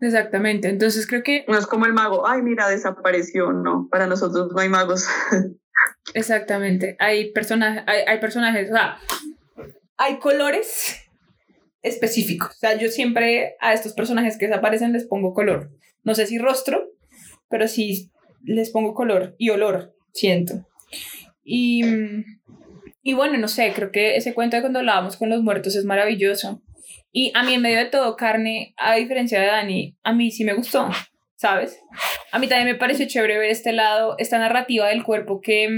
Exactamente, entonces creo que... No es como el mago, ay, mira, desapareció, no, para nosotros no hay magos. Exactamente, hay, personajes, hay, hay personajes, o sea, hay colores específicos. O sea, yo siempre a estos personajes que desaparecen les pongo color. No sé si rostro, pero sí les pongo color y olor, siento. Y, y bueno, no sé, creo que ese cuento de cuando hablábamos con los muertos es maravilloso. Y a mí en medio de todo, carne, a diferencia de Dani, a mí sí me gustó, ¿sabes? A mí también me pareció chévere ver este lado, esta narrativa del cuerpo que,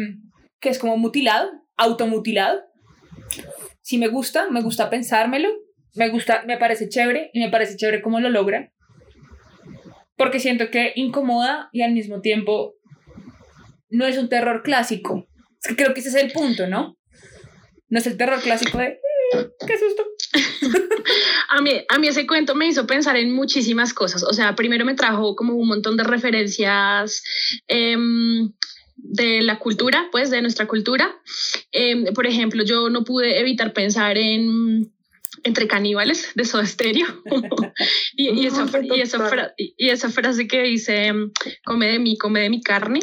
que es como mutilado, automutilado si me gusta, me gusta pensármelo, me gusta, me parece chévere y me parece chévere cómo lo logra. Porque siento que incomoda y al mismo tiempo no es un terror clásico. Es que creo que ese es el punto, ¿no? No es el terror clásico de eh, qué susto. a, mí, a mí ese cuento me hizo pensar en muchísimas cosas. O sea, primero me trajo como un montón de referencias eh, de la cultura, pues de nuestra cultura. Em, por ejemplo, yo no pude evitar pensar en entre caníbales de Soda Stereo y, y, esa, y, esa y, esa, frase que dice come de mí, come de mi carne.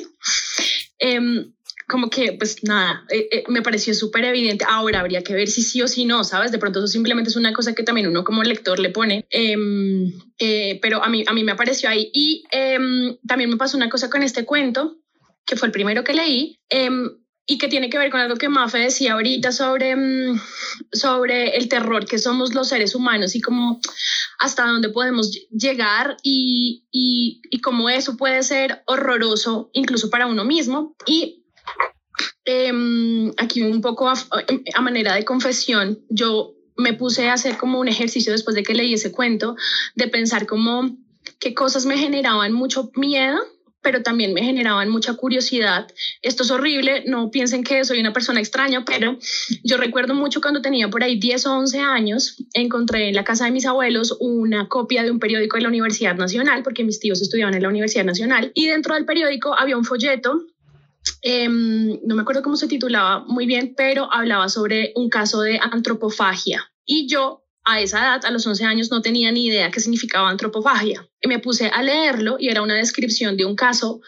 Em, como que, pues nada, eh, eh, me pareció súper evidente. Ahora habría que ver si sí o si no, ¿sabes? De pronto eso simplemente es una cosa que también uno como lector le pone. Em, eh, pero a mí, a mí me apareció ahí. Y también me pasó una cosa con este cuento, que fue el primero que leí, em, y que tiene que ver con algo que Mafe decía ahorita sobre, em, sobre el terror que somos los seres humanos y cómo hasta dónde podemos llegar y, y, y cómo eso puede ser horroroso incluso para uno mismo. Y em, aquí un poco a, a manera de confesión, yo me puse a hacer como un ejercicio después de que leí ese cuento, de pensar como qué cosas me generaban mucho miedo pero también me generaban mucha curiosidad. Esto es horrible, no piensen que soy una persona extraña, pero yo recuerdo mucho cuando tenía por ahí 10 o 11 años, encontré en la casa de mis abuelos una copia de un periódico de la Universidad Nacional, porque mis tíos estudiaban en la Universidad Nacional, y dentro del periódico había un folleto em, no me acuerdo cómo se titulaba muy bien, pero hablaba sobre un caso de antropofagia. Y yo a esa edad, a los 11 años, no tenía ni idea qué significaba antropofagia. Y me puse a leerlo y era una descripción de un caso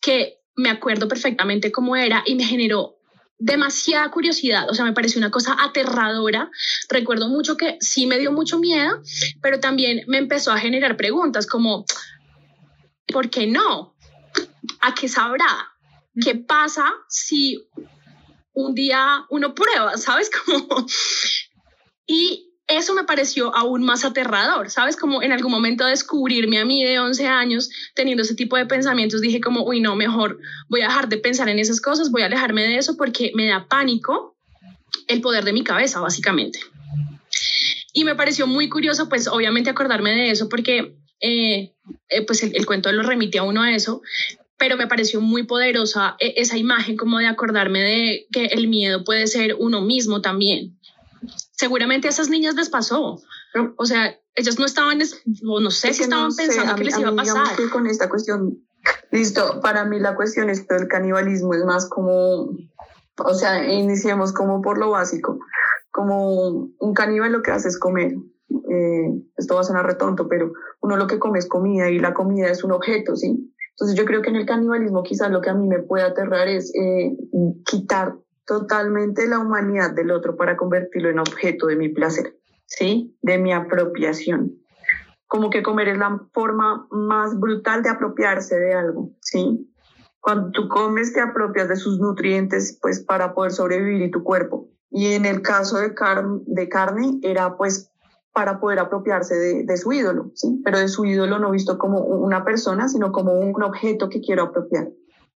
que me acuerdo perfectamente cómo era y me generó demasiada curiosidad, o sea, me pareció una cosa aterradora. Recuerdo mucho que sí me dio mucho miedo, pero también me empezó a generar preguntas como, ¿por qué no? ¿A qué sabrá? ¿Qué pasa si un día uno prueba, sabes? Como... Y eso me pareció aún más aterrador, ¿sabes? Como en algún momento descubrirme a mí de 11 años teniendo ese tipo de pensamientos, dije como, uy, no, mejor voy a dejar de pensar en esas cosas, voy a alejarme de eso porque me da pánico el poder de mi cabeza, básicamente. Y me pareció muy curioso, pues obviamente acordarme de eso porque, eh, eh, pues el, cuento lo remite a uno a eso, pero me pareció muy poderosa e, esa imagen como de acordarme de que el miedo puede ser uno mismo también. Seguramente a esas niñas les pasó. O sea, ellas no estaban, o no sé si estaban pensando que les iba a pasar. Que con esta cuestión, listo, para mí la cuestión es el canibalismo es más como, o sea, iniciemos como por lo básico, como un caníbal lo que hace es comer. Eh, esto va a sonar retonto, pero uno lo que come es comida y la comida es un objeto, ¿sí? Entonces yo creo que en el canibalismo quizás lo que a mí me puede aterrar es eh, quitar totalmente la humanidad del otro para convertirlo en objeto de mi placer, ¿sí? De mi apropiación. Como que comer es la forma más brutal de apropiarse de algo, ¿sí? Cuando tú comes te apropias de sus nutrientes pues para poder sobrevivir y tu cuerpo. Y en el caso de, de carne era pues para poder apropiarse de, de, su ídolo, ¿sí? Pero de su ídolo no visto como una persona, sino como un objeto que quiero apropiar,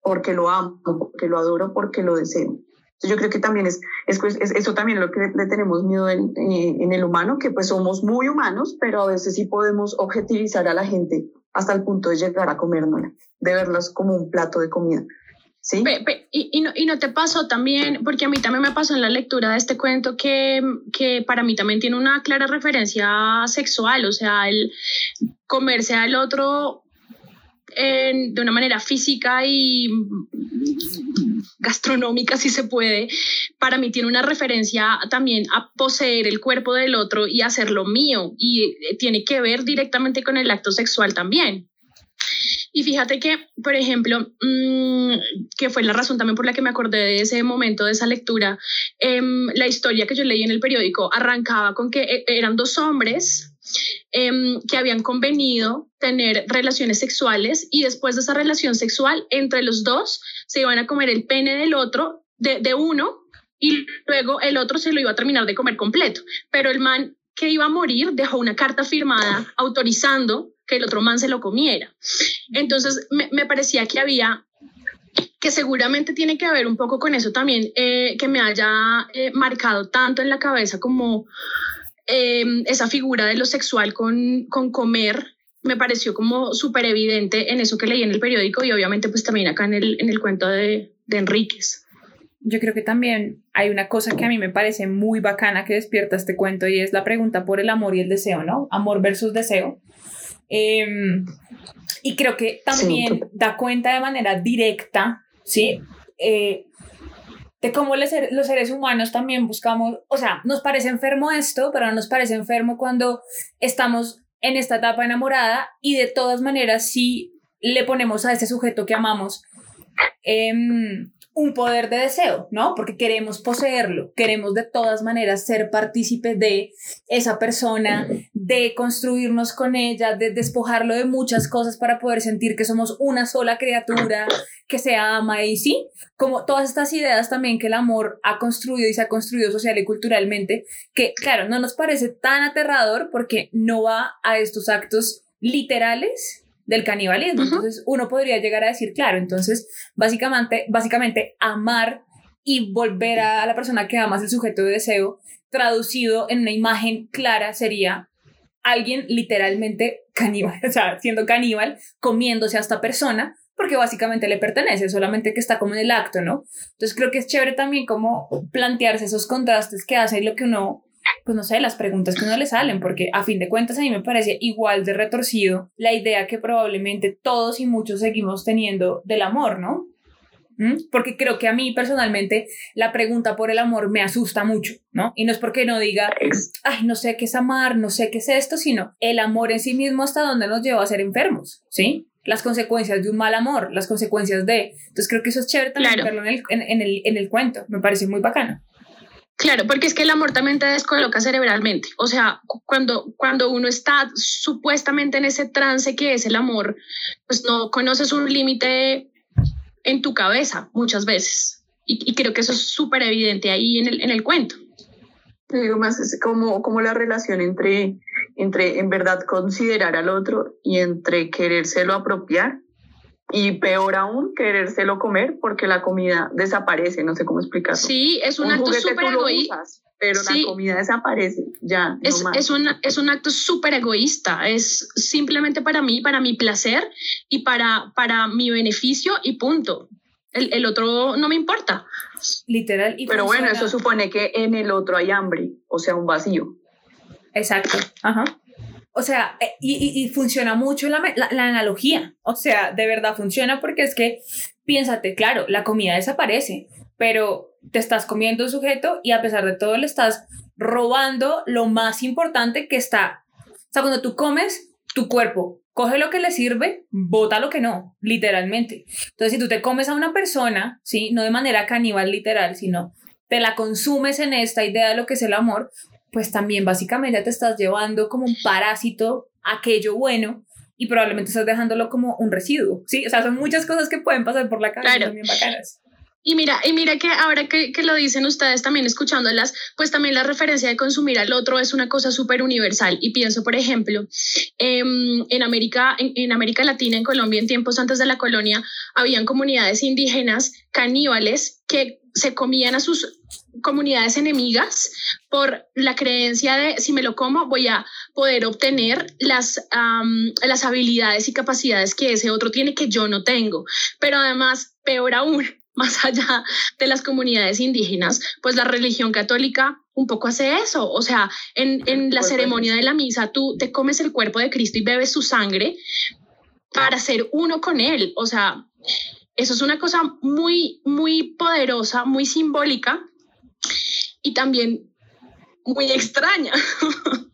porque lo amo, porque lo adoro, porque lo deseo. Yo creo que también es, es, eso también es lo que le tenemos miedo en, en, el humano, que pues somos muy humanos, pero a veces sí podemos objetivizar a la gente hasta el punto de llegar a comérnosla, de verlos como un plato de comida. ¿Sí? y, y, no, y, no, te pasó también, porque a mí también me pasó en la lectura de este cuento que, que para mí también tiene una clara referencia sexual, o sea, el comerse al otro de una manera física y gastronómica, si se puede, para mí tiene una referencia también a poseer el cuerpo del otro y hacerlo mío y eh, tiene que ver directamente con el acto sexual también. Y fíjate que, por ejemplo, mm, que fue la razón también por la que me acordé de ese momento, de esa lectura, em, la historia que yo leí en el periódico arrancaba con que eh, eran dos hombres Em, que habían convenido tener relaciones sexuales y después de esa relación sexual entre los dos se iban a comer el pene del otro, de, de uno, y luego el otro se lo iba a terminar de comer completo. Pero el man que iba a morir dejó una carta firmada autorizando que el otro man se lo comiera. Entonces me, me parecía que había que seguramente tiene que ver un poco con eso también, eh, que me haya eh, marcado tanto en la cabeza como Em, esa figura de lo sexual con, con comer me pareció como súper evidente en eso que leí en el periódico y obviamente pues también acá en el, en el cuento de, de Enríquez. Yo creo que también hay una cosa que a mí me parece muy bacana que despierta este cuento y es la pregunta por el amor y el deseo, ¿no? Amor versus deseo. Em, y creo que también da cuenta de manera directa, ¿sí? Eh, de cómo los seres humanos también buscamos, o sea, nos parece enfermo esto, pero no nos parece enfermo cuando estamos en esta etapa enamorada y de todas maneras si le ponemos a ese sujeto que amamos eh, un poder de deseo, ¿no? Porque queremos poseerlo, queremos de todas maneras ser partícipe de esa persona, de construirnos con ella, de despojarlo de muchas cosas para poder sentir que somos una sola criatura que se ama y sí, como todas estas ideas también que el amor ha construido y se ha construido social y culturalmente, que claro, no nos parece tan aterrador porque no va a estos actos literales, del canibalismo. Entonces uno podría llegar a decir, claro, entonces básicamente, básicamente amar y volver a la persona que amas, el sujeto de deseo, traducido en una imagen clara sería alguien literalmente caníbal, o sea, siendo caníbal, comiéndose a esta persona, porque básicamente le pertenece, solamente que está como en el acto, ¿no? Entonces creo que es chévere también como plantearse esos contrastes que hace lo que uno pues no sé, las preguntas que no le salen, porque a fin de cuentas a mí me parece igual de retorcido la idea que probablemente todos y muchos seguimos teniendo del amor, ¿no? ¿Mm? Porque creo que a mí personalmente la pregunta por el amor me asusta mucho, ¿no? Y no es porque no diga, ay, no sé qué es amar, no sé qué es esto, sino el amor en sí mismo hasta dónde nos lleva a ser enfermos, ¿sí? Las consecuencias de un mal amor, las consecuencias de... Entonces creo que eso es chévere también verlo en el, en, el, en el cuento, me parece muy bacano. Claro, porque es que el amor también te descoloca cerebralmente. O sea, cuando, cuando uno está supuestamente en ese trance que es el amor, pues no conoces un límite en tu cabeza muchas veces. Y, creo que eso es súper evidente ahí en el, en el cuento. Te digo más, es como, como la relación entre, entre en verdad considerar al otro y entre querérselo apropiar y peor aún, querérselo comer porque la comida desaparece, no sé cómo explicarlo. Sí, es un, acto súper egoísta. pero la comida desaparece, ya. Es, es, un, es un acto súper egoísta, es simplemente para mí, para mi placer y para, para mi beneficio y punto. El, el otro no me importa. Literal. Y pero bueno, eso supone que en el otro hay hambre, o sea, un vacío. Exacto, ajá. O sea, eh, y, funciona mucho la, la, la, analogía. O sea, de verdad funciona porque es que, piénsate, claro, la comida desaparece, pero te estás comiendo un sujeto y a pesar de todo le estás robando lo más importante que está. O sea, cuando tú comes, tu cuerpo coge lo que le sirve, bota lo que no, literalmente. Entonces, si tú te comes a una persona, ¿sí? No de manera caníbal literal, sino te la consumes en esta idea de lo que es el amor, pues también básicamente te estás llevando como un parásito aquello bueno y probablemente estás dejándolo como un residuo, ¿sí? O sea, son muchas cosas que pueden pasar por la cabeza claro. bacanas. Y mira, y mira que ahora que, que, lo dicen ustedes también escuchándolas, pues también la referencia de consumir al otro es una cosa súper universal. Y pienso, por ejemplo, em, en, América, en, en, América Latina, en Colombia, en tiempos antes de la colonia, habían comunidades indígenas caníbales que se comían a sus comunidades enemigas por la creencia de si me lo como voy a poder obtener las, las habilidades y capacidades que ese otro tiene que yo no tengo. Pero además, peor aún, más allá de las comunidades indígenas, pues la religión católica un poco hace eso. O sea, en, en la ceremonia de la misa tú te comes el cuerpo de Cristo y bebes su sangre para ser uno con él. O sea, eso es una cosa muy, muy poderosa, muy simbólica y también muy extraña.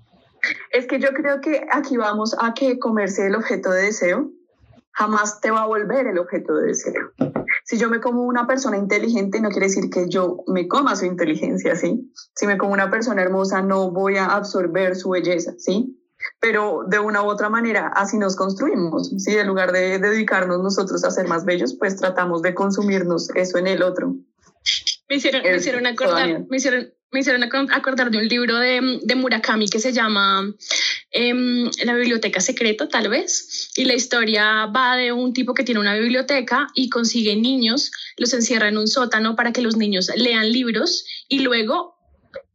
Es que yo creo que aquí vamos a que comerse el objeto de deseo jamás te va a volver el objeto de deseo. Si yo me como una persona inteligente, no quiere decir que yo me coma su inteligencia, ¿sí? Si me como una persona hermosa, no voy a absorber su belleza, ¿sí? Pero de una u otra manera, así nos construimos, ¿sí? En lugar de dedicarnos nosotros a ser más bellos, pues tratamos de consumirnos eso en el otro. Me hicieron, me hicieron acordar, me hicieron, me hicieron acordar de un libro de, de Murakami que se llama eh, La Biblioteca Secreta, tal vez. Y la historia va de un tipo que tiene una biblioteca y consigue niños, los encierra en un sótano para que los niños lean libros y luego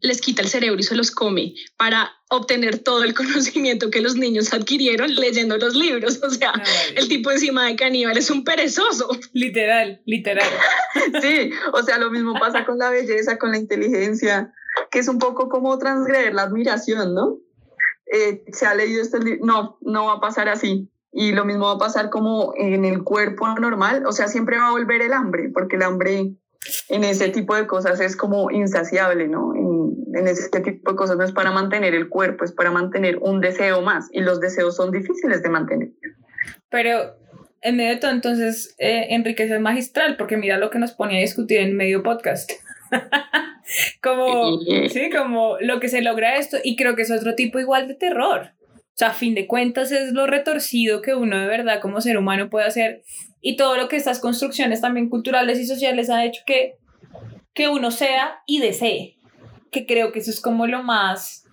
les quita el cerebro y se los come para obtener todo el conocimiento que los niños adquirieron leyendo los libros. O sea, el tipo encima de caníbal es un perezoso. Literal, literal. sí, o sea, lo mismo pasa con la belleza, con la inteligencia, que es un poco como transgredir la admiración, ¿no? Eh, se ha leído este libro, no, no va a pasar así. Y lo mismo va a pasar como en el cuerpo normal, o sea, siempre va a volver el hambre, porque el hambre en ese tipo de cosas es como insaciable, ¿no? En, en, ese tipo de cosas no es para mantener el cuerpo, es para mantener un deseo más y los deseos son difíciles de mantener. Pero en medio de todo, entonces, eh, Enrique es magistral, porque mira lo que nos ponía a discutir en medio podcast. como, sí, como lo que se logra esto, y creo que es otro tipo igual de terror. O sea, a fin de cuentas es lo retorcido que uno de verdad como ser humano puede hacer y todo lo que estas construcciones también culturales y sociales han hecho que, que uno sea y desee, que creo que eso es como lo más,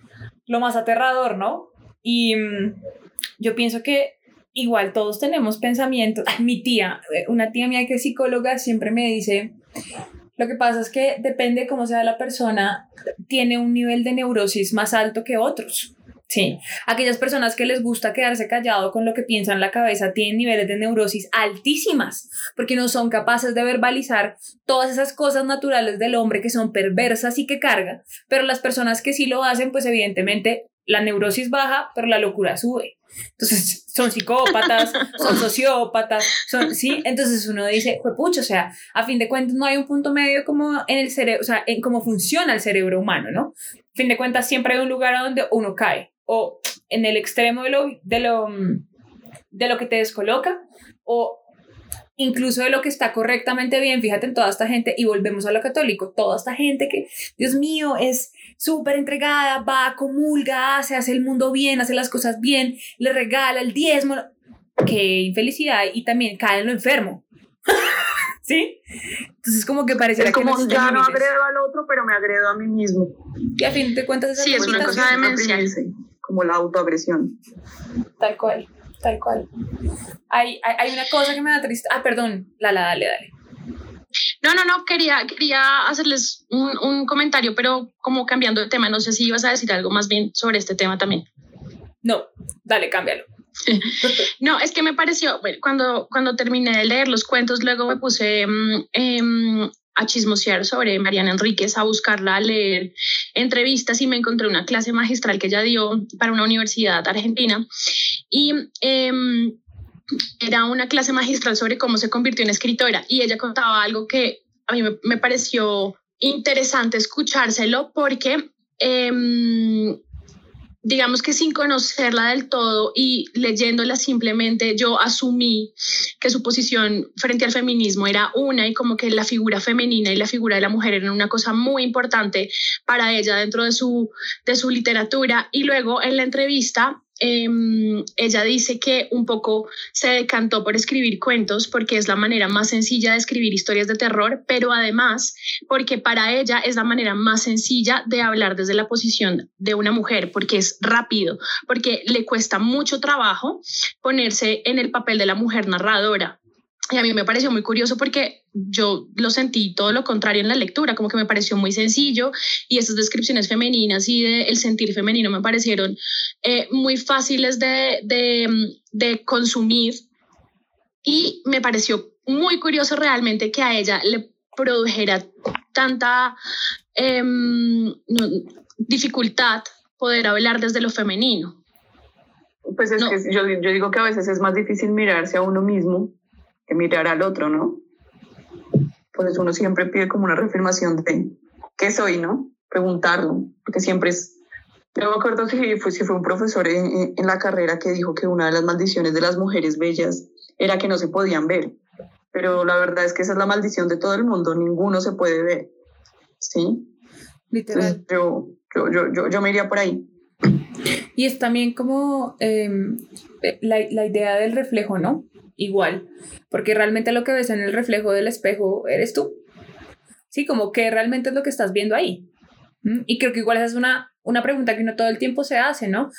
lo más aterrador, ¿no? Y mm, yo pienso que igual todos tenemos pensamientos. Mi tía, una tía mía que es psicóloga, siempre me dice, lo que pasa es que depende cómo sea la persona, tiene un nivel de neurosis más alto que otros. Sí, aquellas personas que les gusta quedarse callado con lo que piensan en la cabeza tienen niveles de neurosis altísimas porque no son capaces de verbalizar todas esas cosas naturales del hombre que son perversas y que carga, pero las personas que sí lo hacen, pues evidentemente la neurosis baja, pero la locura sube. Entonces, son psicópatas, son sociópatas, son, ¿sí? Entonces uno dice, pues pucho, o sea, a fin de cuentas no hay un punto medio como en el cerebro, o sea, en cómo funciona el cerebro humano, ¿no? A fin de cuentas siempre hay un lugar a donde uno cae o en el extremo de lo, de lo, de lo que te descoloca o incluso de lo que está correctamente bien, fíjate en toda esta gente, y volvemos a lo católico, toda esta gente que, Dios mío, es súper entregada, va, comulga, hace, hace el mundo bien, hace las cosas bien, le regala el diezmo, qué infelicidad, y también cae en lo enfermo. ¿Sí? Entonces como que parece es como que ya no agredo al otro, pero me agredo a mí mismo. Y a fin de cuentas sí, es una cosa demencial como la autoagresión. Tal cual, tal cual. Hay, hay, hay una cosa que me da triste. Ah, perdón, Lala, dale, dale. No, no, no, quería, quería hacerles un, un, comentario, pero como cambiando de tema, no sé si ibas a decir algo más bien sobre este tema también. No, dale, cámbialo. no, es que me pareció, bueno, cuando, cuando terminé de leer los cuentos, luego me puse eh, a chismosear sobre Mariana Enríquez, a buscarla, a leer entrevistas y me encontré una clase magistral que ella dio para una universidad argentina. Y em, era una clase magistral sobre cómo se convirtió en escritora y ella contaba algo que a mí me, pareció interesante escuchárselo porque em, digamos que sin conocerla del todo y leyéndola simplemente, yo asumí que su posición frente al feminismo era una y como que la figura femenina y la figura de la mujer eran una cosa muy importante para ella dentro de su, de su literatura. Y luego en la entrevista Em, ella dice que un poco se decantó por escribir cuentos porque es la manera más sencilla de escribir historias de terror, pero además porque para ella es la manera más sencilla de hablar desde la posición de una mujer, porque es rápido, porque le cuesta mucho trabajo ponerse en el papel de la mujer narradora. Y a mí me pareció muy curioso porque yo lo sentí todo lo contrario en la lectura, como que me pareció muy sencillo y esas descripciones femeninas y del sentir femenino me parecieron eh, muy fáciles de, de, consumir y me pareció muy curioso realmente que a ella le produjera tanta em, dificultad poder hablar desde lo femenino. Pues es que yo, yo digo que a veces es más difícil mirarse a uno mismo que mirar al otro, ¿no? Eso uno siempre pide como una reafirmación de qué soy, ¿no? Preguntarlo, porque siempre es... Yo me acuerdo que fue, si fue un profesor en, en la carrera que dijo que una de las maldiciones de las mujeres bellas era que no se podían ver, pero la verdad es que esa es la maldición de todo el mundo, ninguno se puede ver, ¿sí? Literal. yo, yo, yo, yo, yo me iría por ahí. Y es también como em, la, la, idea del reflejo, ¿no? igual, porque realmente lo que ves en el reflejo del espejo eres tú. Sí, como que realmente es lo que estás viendo ahí. ¿Mm? Y creo que igual esa es una, una pregunta que uno todo el tiempo se hace, ¿no?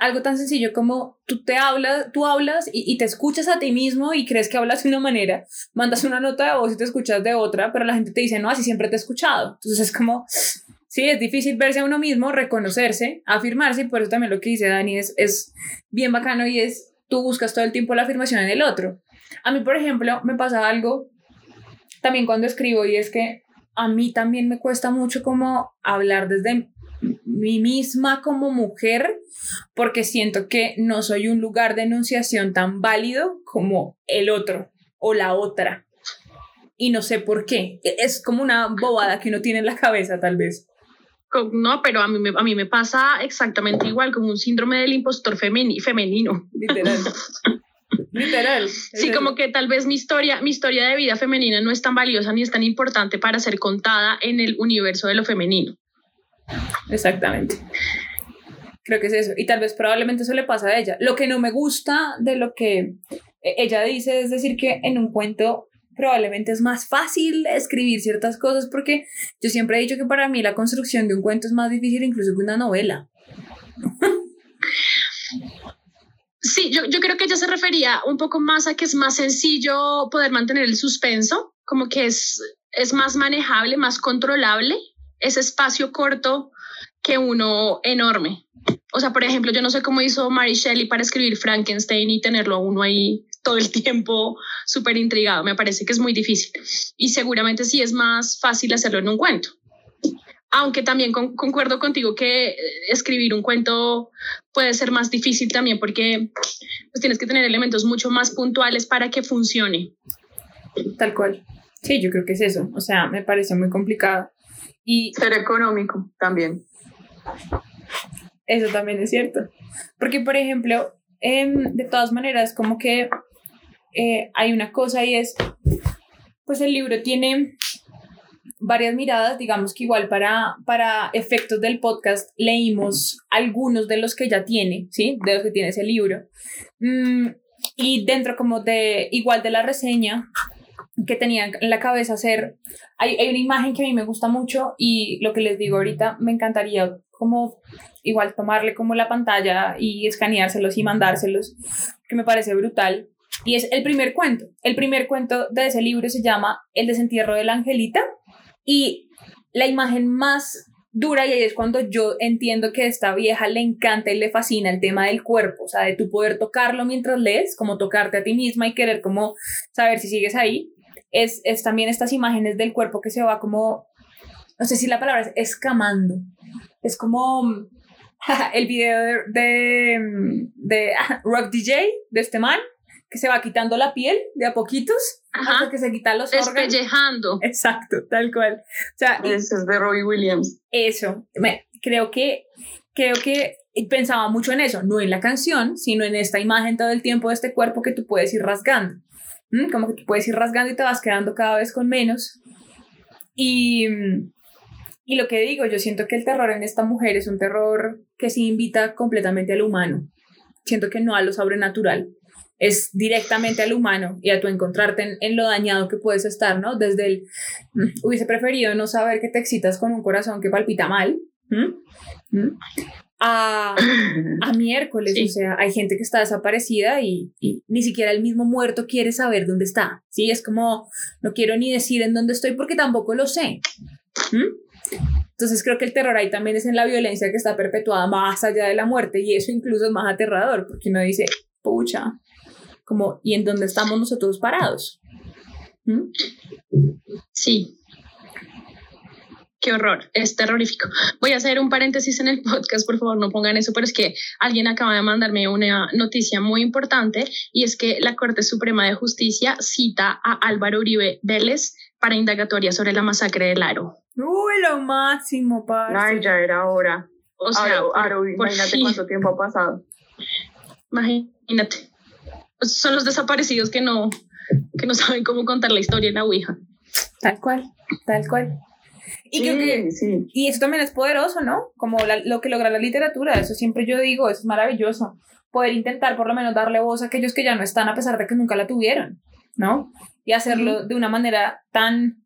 algo tan sencillo como tú te hablas, tú hablas y, y, te escuchas a ti mismo y crees que hablas de una manera, mandas una nota de voz y te escuchas de otra, pero la gente te dice, no, así siempre te he escuchado. Entonces es como, sí, es difícil verse a uno mismo, reconocerse, afirmarse, y por eso también lo que dice Dani es, es bien bacano y es tú buscas todo el tiempo la afirmación en el otro. A mí, por ejemplo, me pasa algo también cuando escribo y es que a mí también me cuesta mucho como hablar desde mí misma como mujer porque siento que no soy un lugar de enunciación tan válido como el otro o la otra. Y no sé por qué. E-, es como una bobada que uno tiene en la cabeza tal vez no, pero a mí, me, a mí me pasa exactamente igual, como un síndrome del impostor femenino. Literal. Literal. Sí, como que tal vez mi historia, mi historia de vida femenina no es tan valiosa ni es tan importante para ser contada en el universo de lo femenino. Exactamente. Creo que es eso. Y tal vez probablemente eso le pasa a ella. Lo que no me gusta de lo que ella dice es decir que en un cuento probablemente es más fácil escribir ciertas cosas porque yo siempre he dicho que para mí la construcción de un cuento es más difícil incluso que una novela. Sí, yo, yo creo que ella se refería un poco más a que es más sencillo poder mantener el suspenso, como que es, es más manejable, más controlable ese espacio corto que uno enorme. O sea, por ejemplo, yo no sé cómo hizo Mary Shelley para escribir Frankenstein y tenerlo a uno ahí todo el tiempo súper intrigado. Me parece que es muy difícil. Y seguramente sí es más fácil hacerlo en un cuento. Aunque también concuerdo contigo que eh, escribir un cuento puede ser más difícil también porque pues, tienes que tener elementos mucho más puntuales para que funcione. Tal cual. Sí, yo creo que es eso. O sea, me parece muy complicado. Y ser económico también. Eso también es cierto. Porque, por ejemplo, em, de todas maneras, como que eh, hay una cosa y es, pues el libro tiene varias miradas, digamos que igual para, para efectos del podcast leímos algunos de los que ya tiene, ¿sí? De los que tiene ese libro. Mm, y dentro como de, igual de la reseña que tenía en la cabeza hacer, hay, hay una imagen que a mí me gusta mucho y lo que les digo ahorita, me encantaría como igual tomarle como la pantalla y escaneárselos y mandárselos, que me parece brutal Y es el primer cuento. El primer cuento de ese libro se llama El desentierro de la angelita. Y la imagen más dura y ahí es cuando yo entiendo que a esta vieja le encanta y le fascina el tema del cuerpo, o sea, de tu poder tocarlo mientras lees, como tocarte a ti misma y querer como saber si sigues ahí. Es, es también estas imágenes del cuerpo que se va como, no sé si la palabra es escamando, es como el video de, de, de Rock DJ de este man, que se va quitando la piel de a poquitos hasta que se quita los Despellejando. Exacto, tal cual. O sea, eso es de Robbie Williams. Eso, me, creo que, creo que pensaba mucho en eso, no en la canción, sino en esta imagen todo el tiempo de este cuerpo que tú puedes ir rasgando. Como que tú puedes ir rasgando y te vas quedando cada vez con menos. Y, y lo que digo, yo siento que el terror en esta mujer es un terror que sí invita completamente al humano. Siento que no a lo sobrenatural es directamente al humano y a tu encontrarte en, lo dañado que puedes estar, ¿no? Desde el, mm, hubiese preferido no saber que te excitas con un corazón que palpita mal, A, a, miércoles, o sea, hay gente que está desaparecida y, ni siquiera el mismo muerto quiere saber dónde está, ¿sí? Es como, no quiero ni decir en dónde estoy porque tampoco lo sé. Entonces creo que el terror ahí también es en la violencia que está perpetuada más allá de la muerte y eso incluso es más aterrador porque uno dice, pucha, como, ¿y en dónde estamos nosotros parados? ¿Mm? Sí. Qué horror, es terrorífico. Voy a hacer un paréntesis en el podcast, por favor, no pongan eso, pero es que alguien acaba de mandarme una noticia muy importante y es que la Corte Suprema de Justicia cita a Álvaro Uribe Vélez para indagatoria sobre la masacre del Aro. Uy, lo máximo, para. Ay, ya era hora. O sea, Aro, imagínate cuánto tiempo ha pasado. Imagínate. Son los desaparecidos que no, que no saben cómo contar la historia en la Ouija. Tal cual, tal cual. Y, que, y eso también es poderoso, ¿no? Como lo que logra la literatura, eso siempre yo digo, es maravilloso. Poder intentar por lo menos darle voz a aquellos que ya no están a pesar de que nunca la tuvieron, ¿no? Y hacerlo de una manera tan,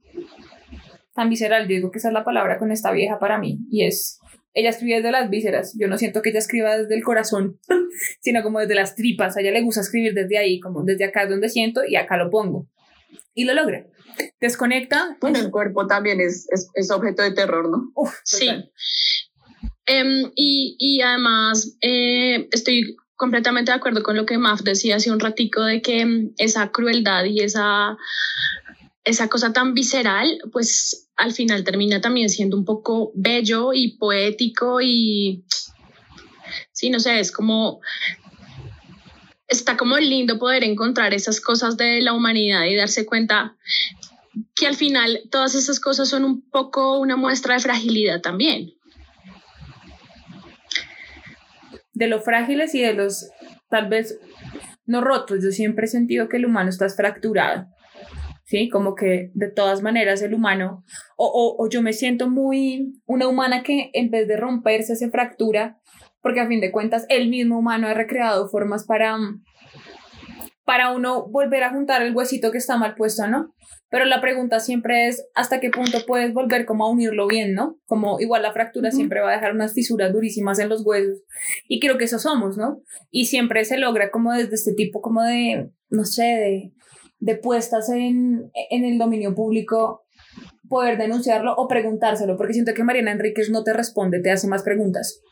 tan visceral. Yo digo que esa es la palabra con esta vieja para mí. Y es ella escribe desde las vísceras. Yo no siento que ella escriba desde el corazón, sino como desde las tripas. A ella le gusta escribir desde ahí, como desde acá es donde siento y acá lo pongo. Y lo logra. Desconecta. Bueno, el cuerpo también es, es, objeto de terror, ¿no? sí. Em, y, y, además, eh, estoy completamente de acuerdo con lo que Maf decía hace un ratico de que em, esa crueldad y esa, esa cosa tan visceral, pues al final termina también siendo un poco bello y poético y, sí, no sé, es como, está como lindo poder encontrar esas cosas de la humanidad y darse cuenta que al final todas esas cosas son un poco una muestra de fragilidad también. De los frágiles y de los tal vez no rotos. Yo siempre he sentido que el humano está fracturado. ¿Sí? Como que de todas maneras el humano, o, o, yo me siento muy una humana que en vez de romperse se fractura, porque a fin de cuentas el mismo humano ha recreado formas para, para uno volver a juntar el huesito que está mal puesto, ¿no? Pero la pregunta siempre es hasta qué punto puedes volver como a unirlo bien, ¿no? Como igual la fractura siempre va a dejar unas fisuras durísimas en los huesos. Y creo que eso somos, ¿no? Y siempre se logra como desde este tipo como de, no sé, de, de puestas en, en el dominio público poder denunciarlo o preguntárselo, porque siento que Mariana Enríquez no te responde, te hace más preguntas.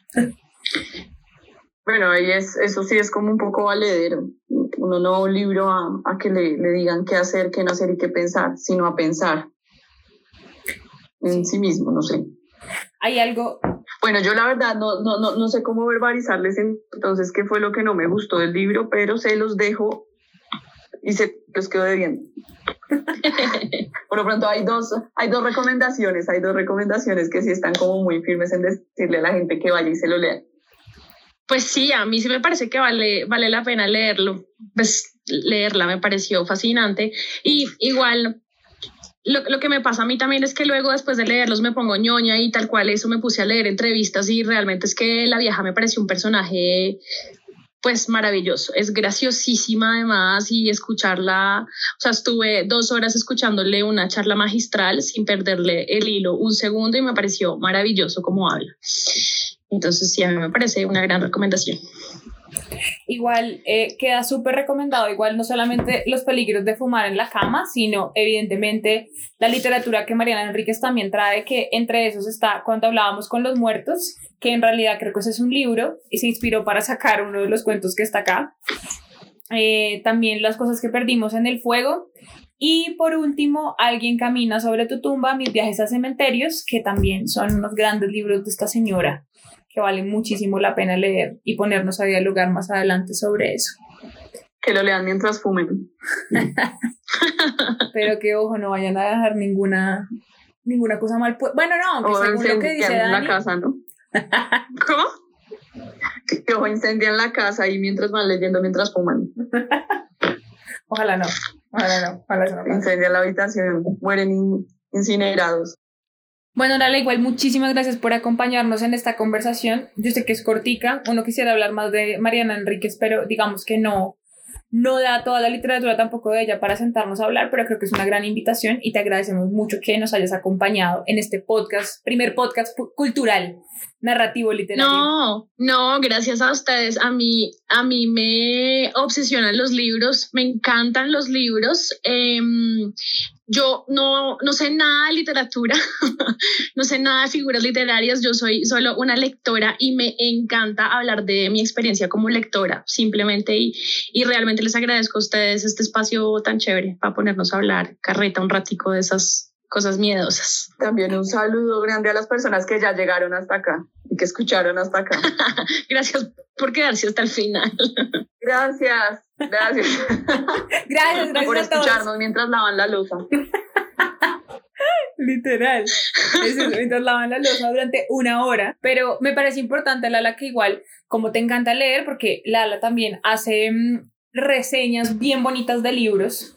Bueno, ahí es, eso sí es como un poco valedero. Uno no un libro a, a que le, le, digan qué hacer, qué no hacer y qué pensar, sino a pensar en sí, mismo, no sé. Hay algo... Bueno, yo la verdad no, no, no, no sé cómo verbalizarles entonces qué fue lo que no me gustó del libro, pero se los dejo y se los quedó debiendo. Por lo pronto hay dos, hay dos recomendaciones, hay dos recomendaciones que sí están como muy firmes en decirle a la gente que vaya y se lo lea. Pues sí, a mí sí me parece que vale, vale la pena leerlo. Pues leerla me pareció fascinante. Y igual, lo, lo, que me pasa a mí también es que luego después de leerlos me pongo ñoña y tal cual eso me puse a leer entrevistas y realmente es que la vieja me pareció un personaje pues maravilloso, es graciosísima además y escucharla, o sea, estuve dos horas escuchándole una charla magistral sin perderle el hilo un segundo y me pareció maravilloso como habla. Entonces sí, a mí me parece una gran recomendación. Igual eh, queda súper recomendado, igual no solamente los peligros de fumar en la cama, sino evidentemente la literatura que Mariana Enríquez también trae, que entre esos está cuando hablábamos con los muertos, que en realidad creo que es un libro y se inspiró para sacar uno de los cuentos que está acá. Eh, también las cosas que perdimos en el fuego. Y por último, Alguien camina sobre tu tumba, Mis viajes a cementerios, que también son unos grandes libros de esta señora, que vale muchísimo la pena leer y ponernos a dialogar más adelante sobre eso. Que lo lean mientras fumen. Pero que ojo, no vayan a dejar ninguna, ninguna cosa mal. Bueno, no, que según lo que dice Dani, la casa, ¿no? ¿Cómo? Que ojo, incendian la casa y mientras van leyendo, mientras fuman. Ojalá no, ojalá no, ojalá no. Incendian la habitación, mueren incinerados. Bueno, Nala, igual muchísimas gracias por acompañarnos en esta conversación. Yo sé que es cortica, uno quisiera hablar más de Mariana Enríquez, pero digamos que no, no da toda la literatura tampoco de ella para sentarnos a hablar, pero creo que es una gran invitación y te agradecemos mucho que nos hayas acompañado en este podcast, primer podcast cultural narrativo literario. No, no, gracias a ustedes. A mí, a mí me obsesionan los libros, me encantan los libros. Em, yo no, no sé nada de literatura, no sé nada de figuras literarias, yo soy solo una lectora y me encanta hablar de mi experiencia como lectora, simplemente, y, y realmente les agradezco a ustedes este espacio tan chévere para ponernos a hablar carreta un ratico de esas cosas miedosas. También un saludo grande a las personas que ya llegaron hasta acá y que escucharon hasta acá. gracias por quedarse hasta el final. Gracias, gracias. gracias, gracias por escucharnos mientras lavan la losa. Literal. Eso, mientras lavan la losa durante una hora. Pero me parece importante, Lala, que igual, como te encanta leer, porque Lala también hace mm, reseñas bien bonitas de libros,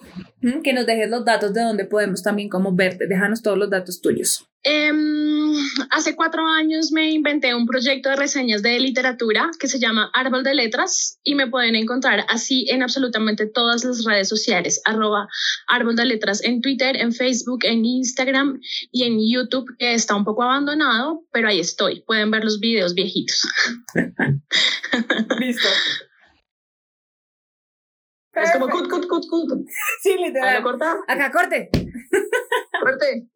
que nos dejes los datos de donde podemos también como verte, déjanos todos los datos tuyos. Em, hace cuatro años me inventé un proyecto de reseñas de literatura que se llama Árbol de Letras y me pueden encontrar así en absolutamente todas las redes sociales, arroba Árbol de Letras en Twitter, en Facebook, en Instagram y en YouTube, que está un poco abandonado, pero ahí estoy. Pueden ver los videos viejitos. Listo. Es como cut, cut, cut, cut. Sí, literal. ¿Lo corta? Acá, corte. Corte.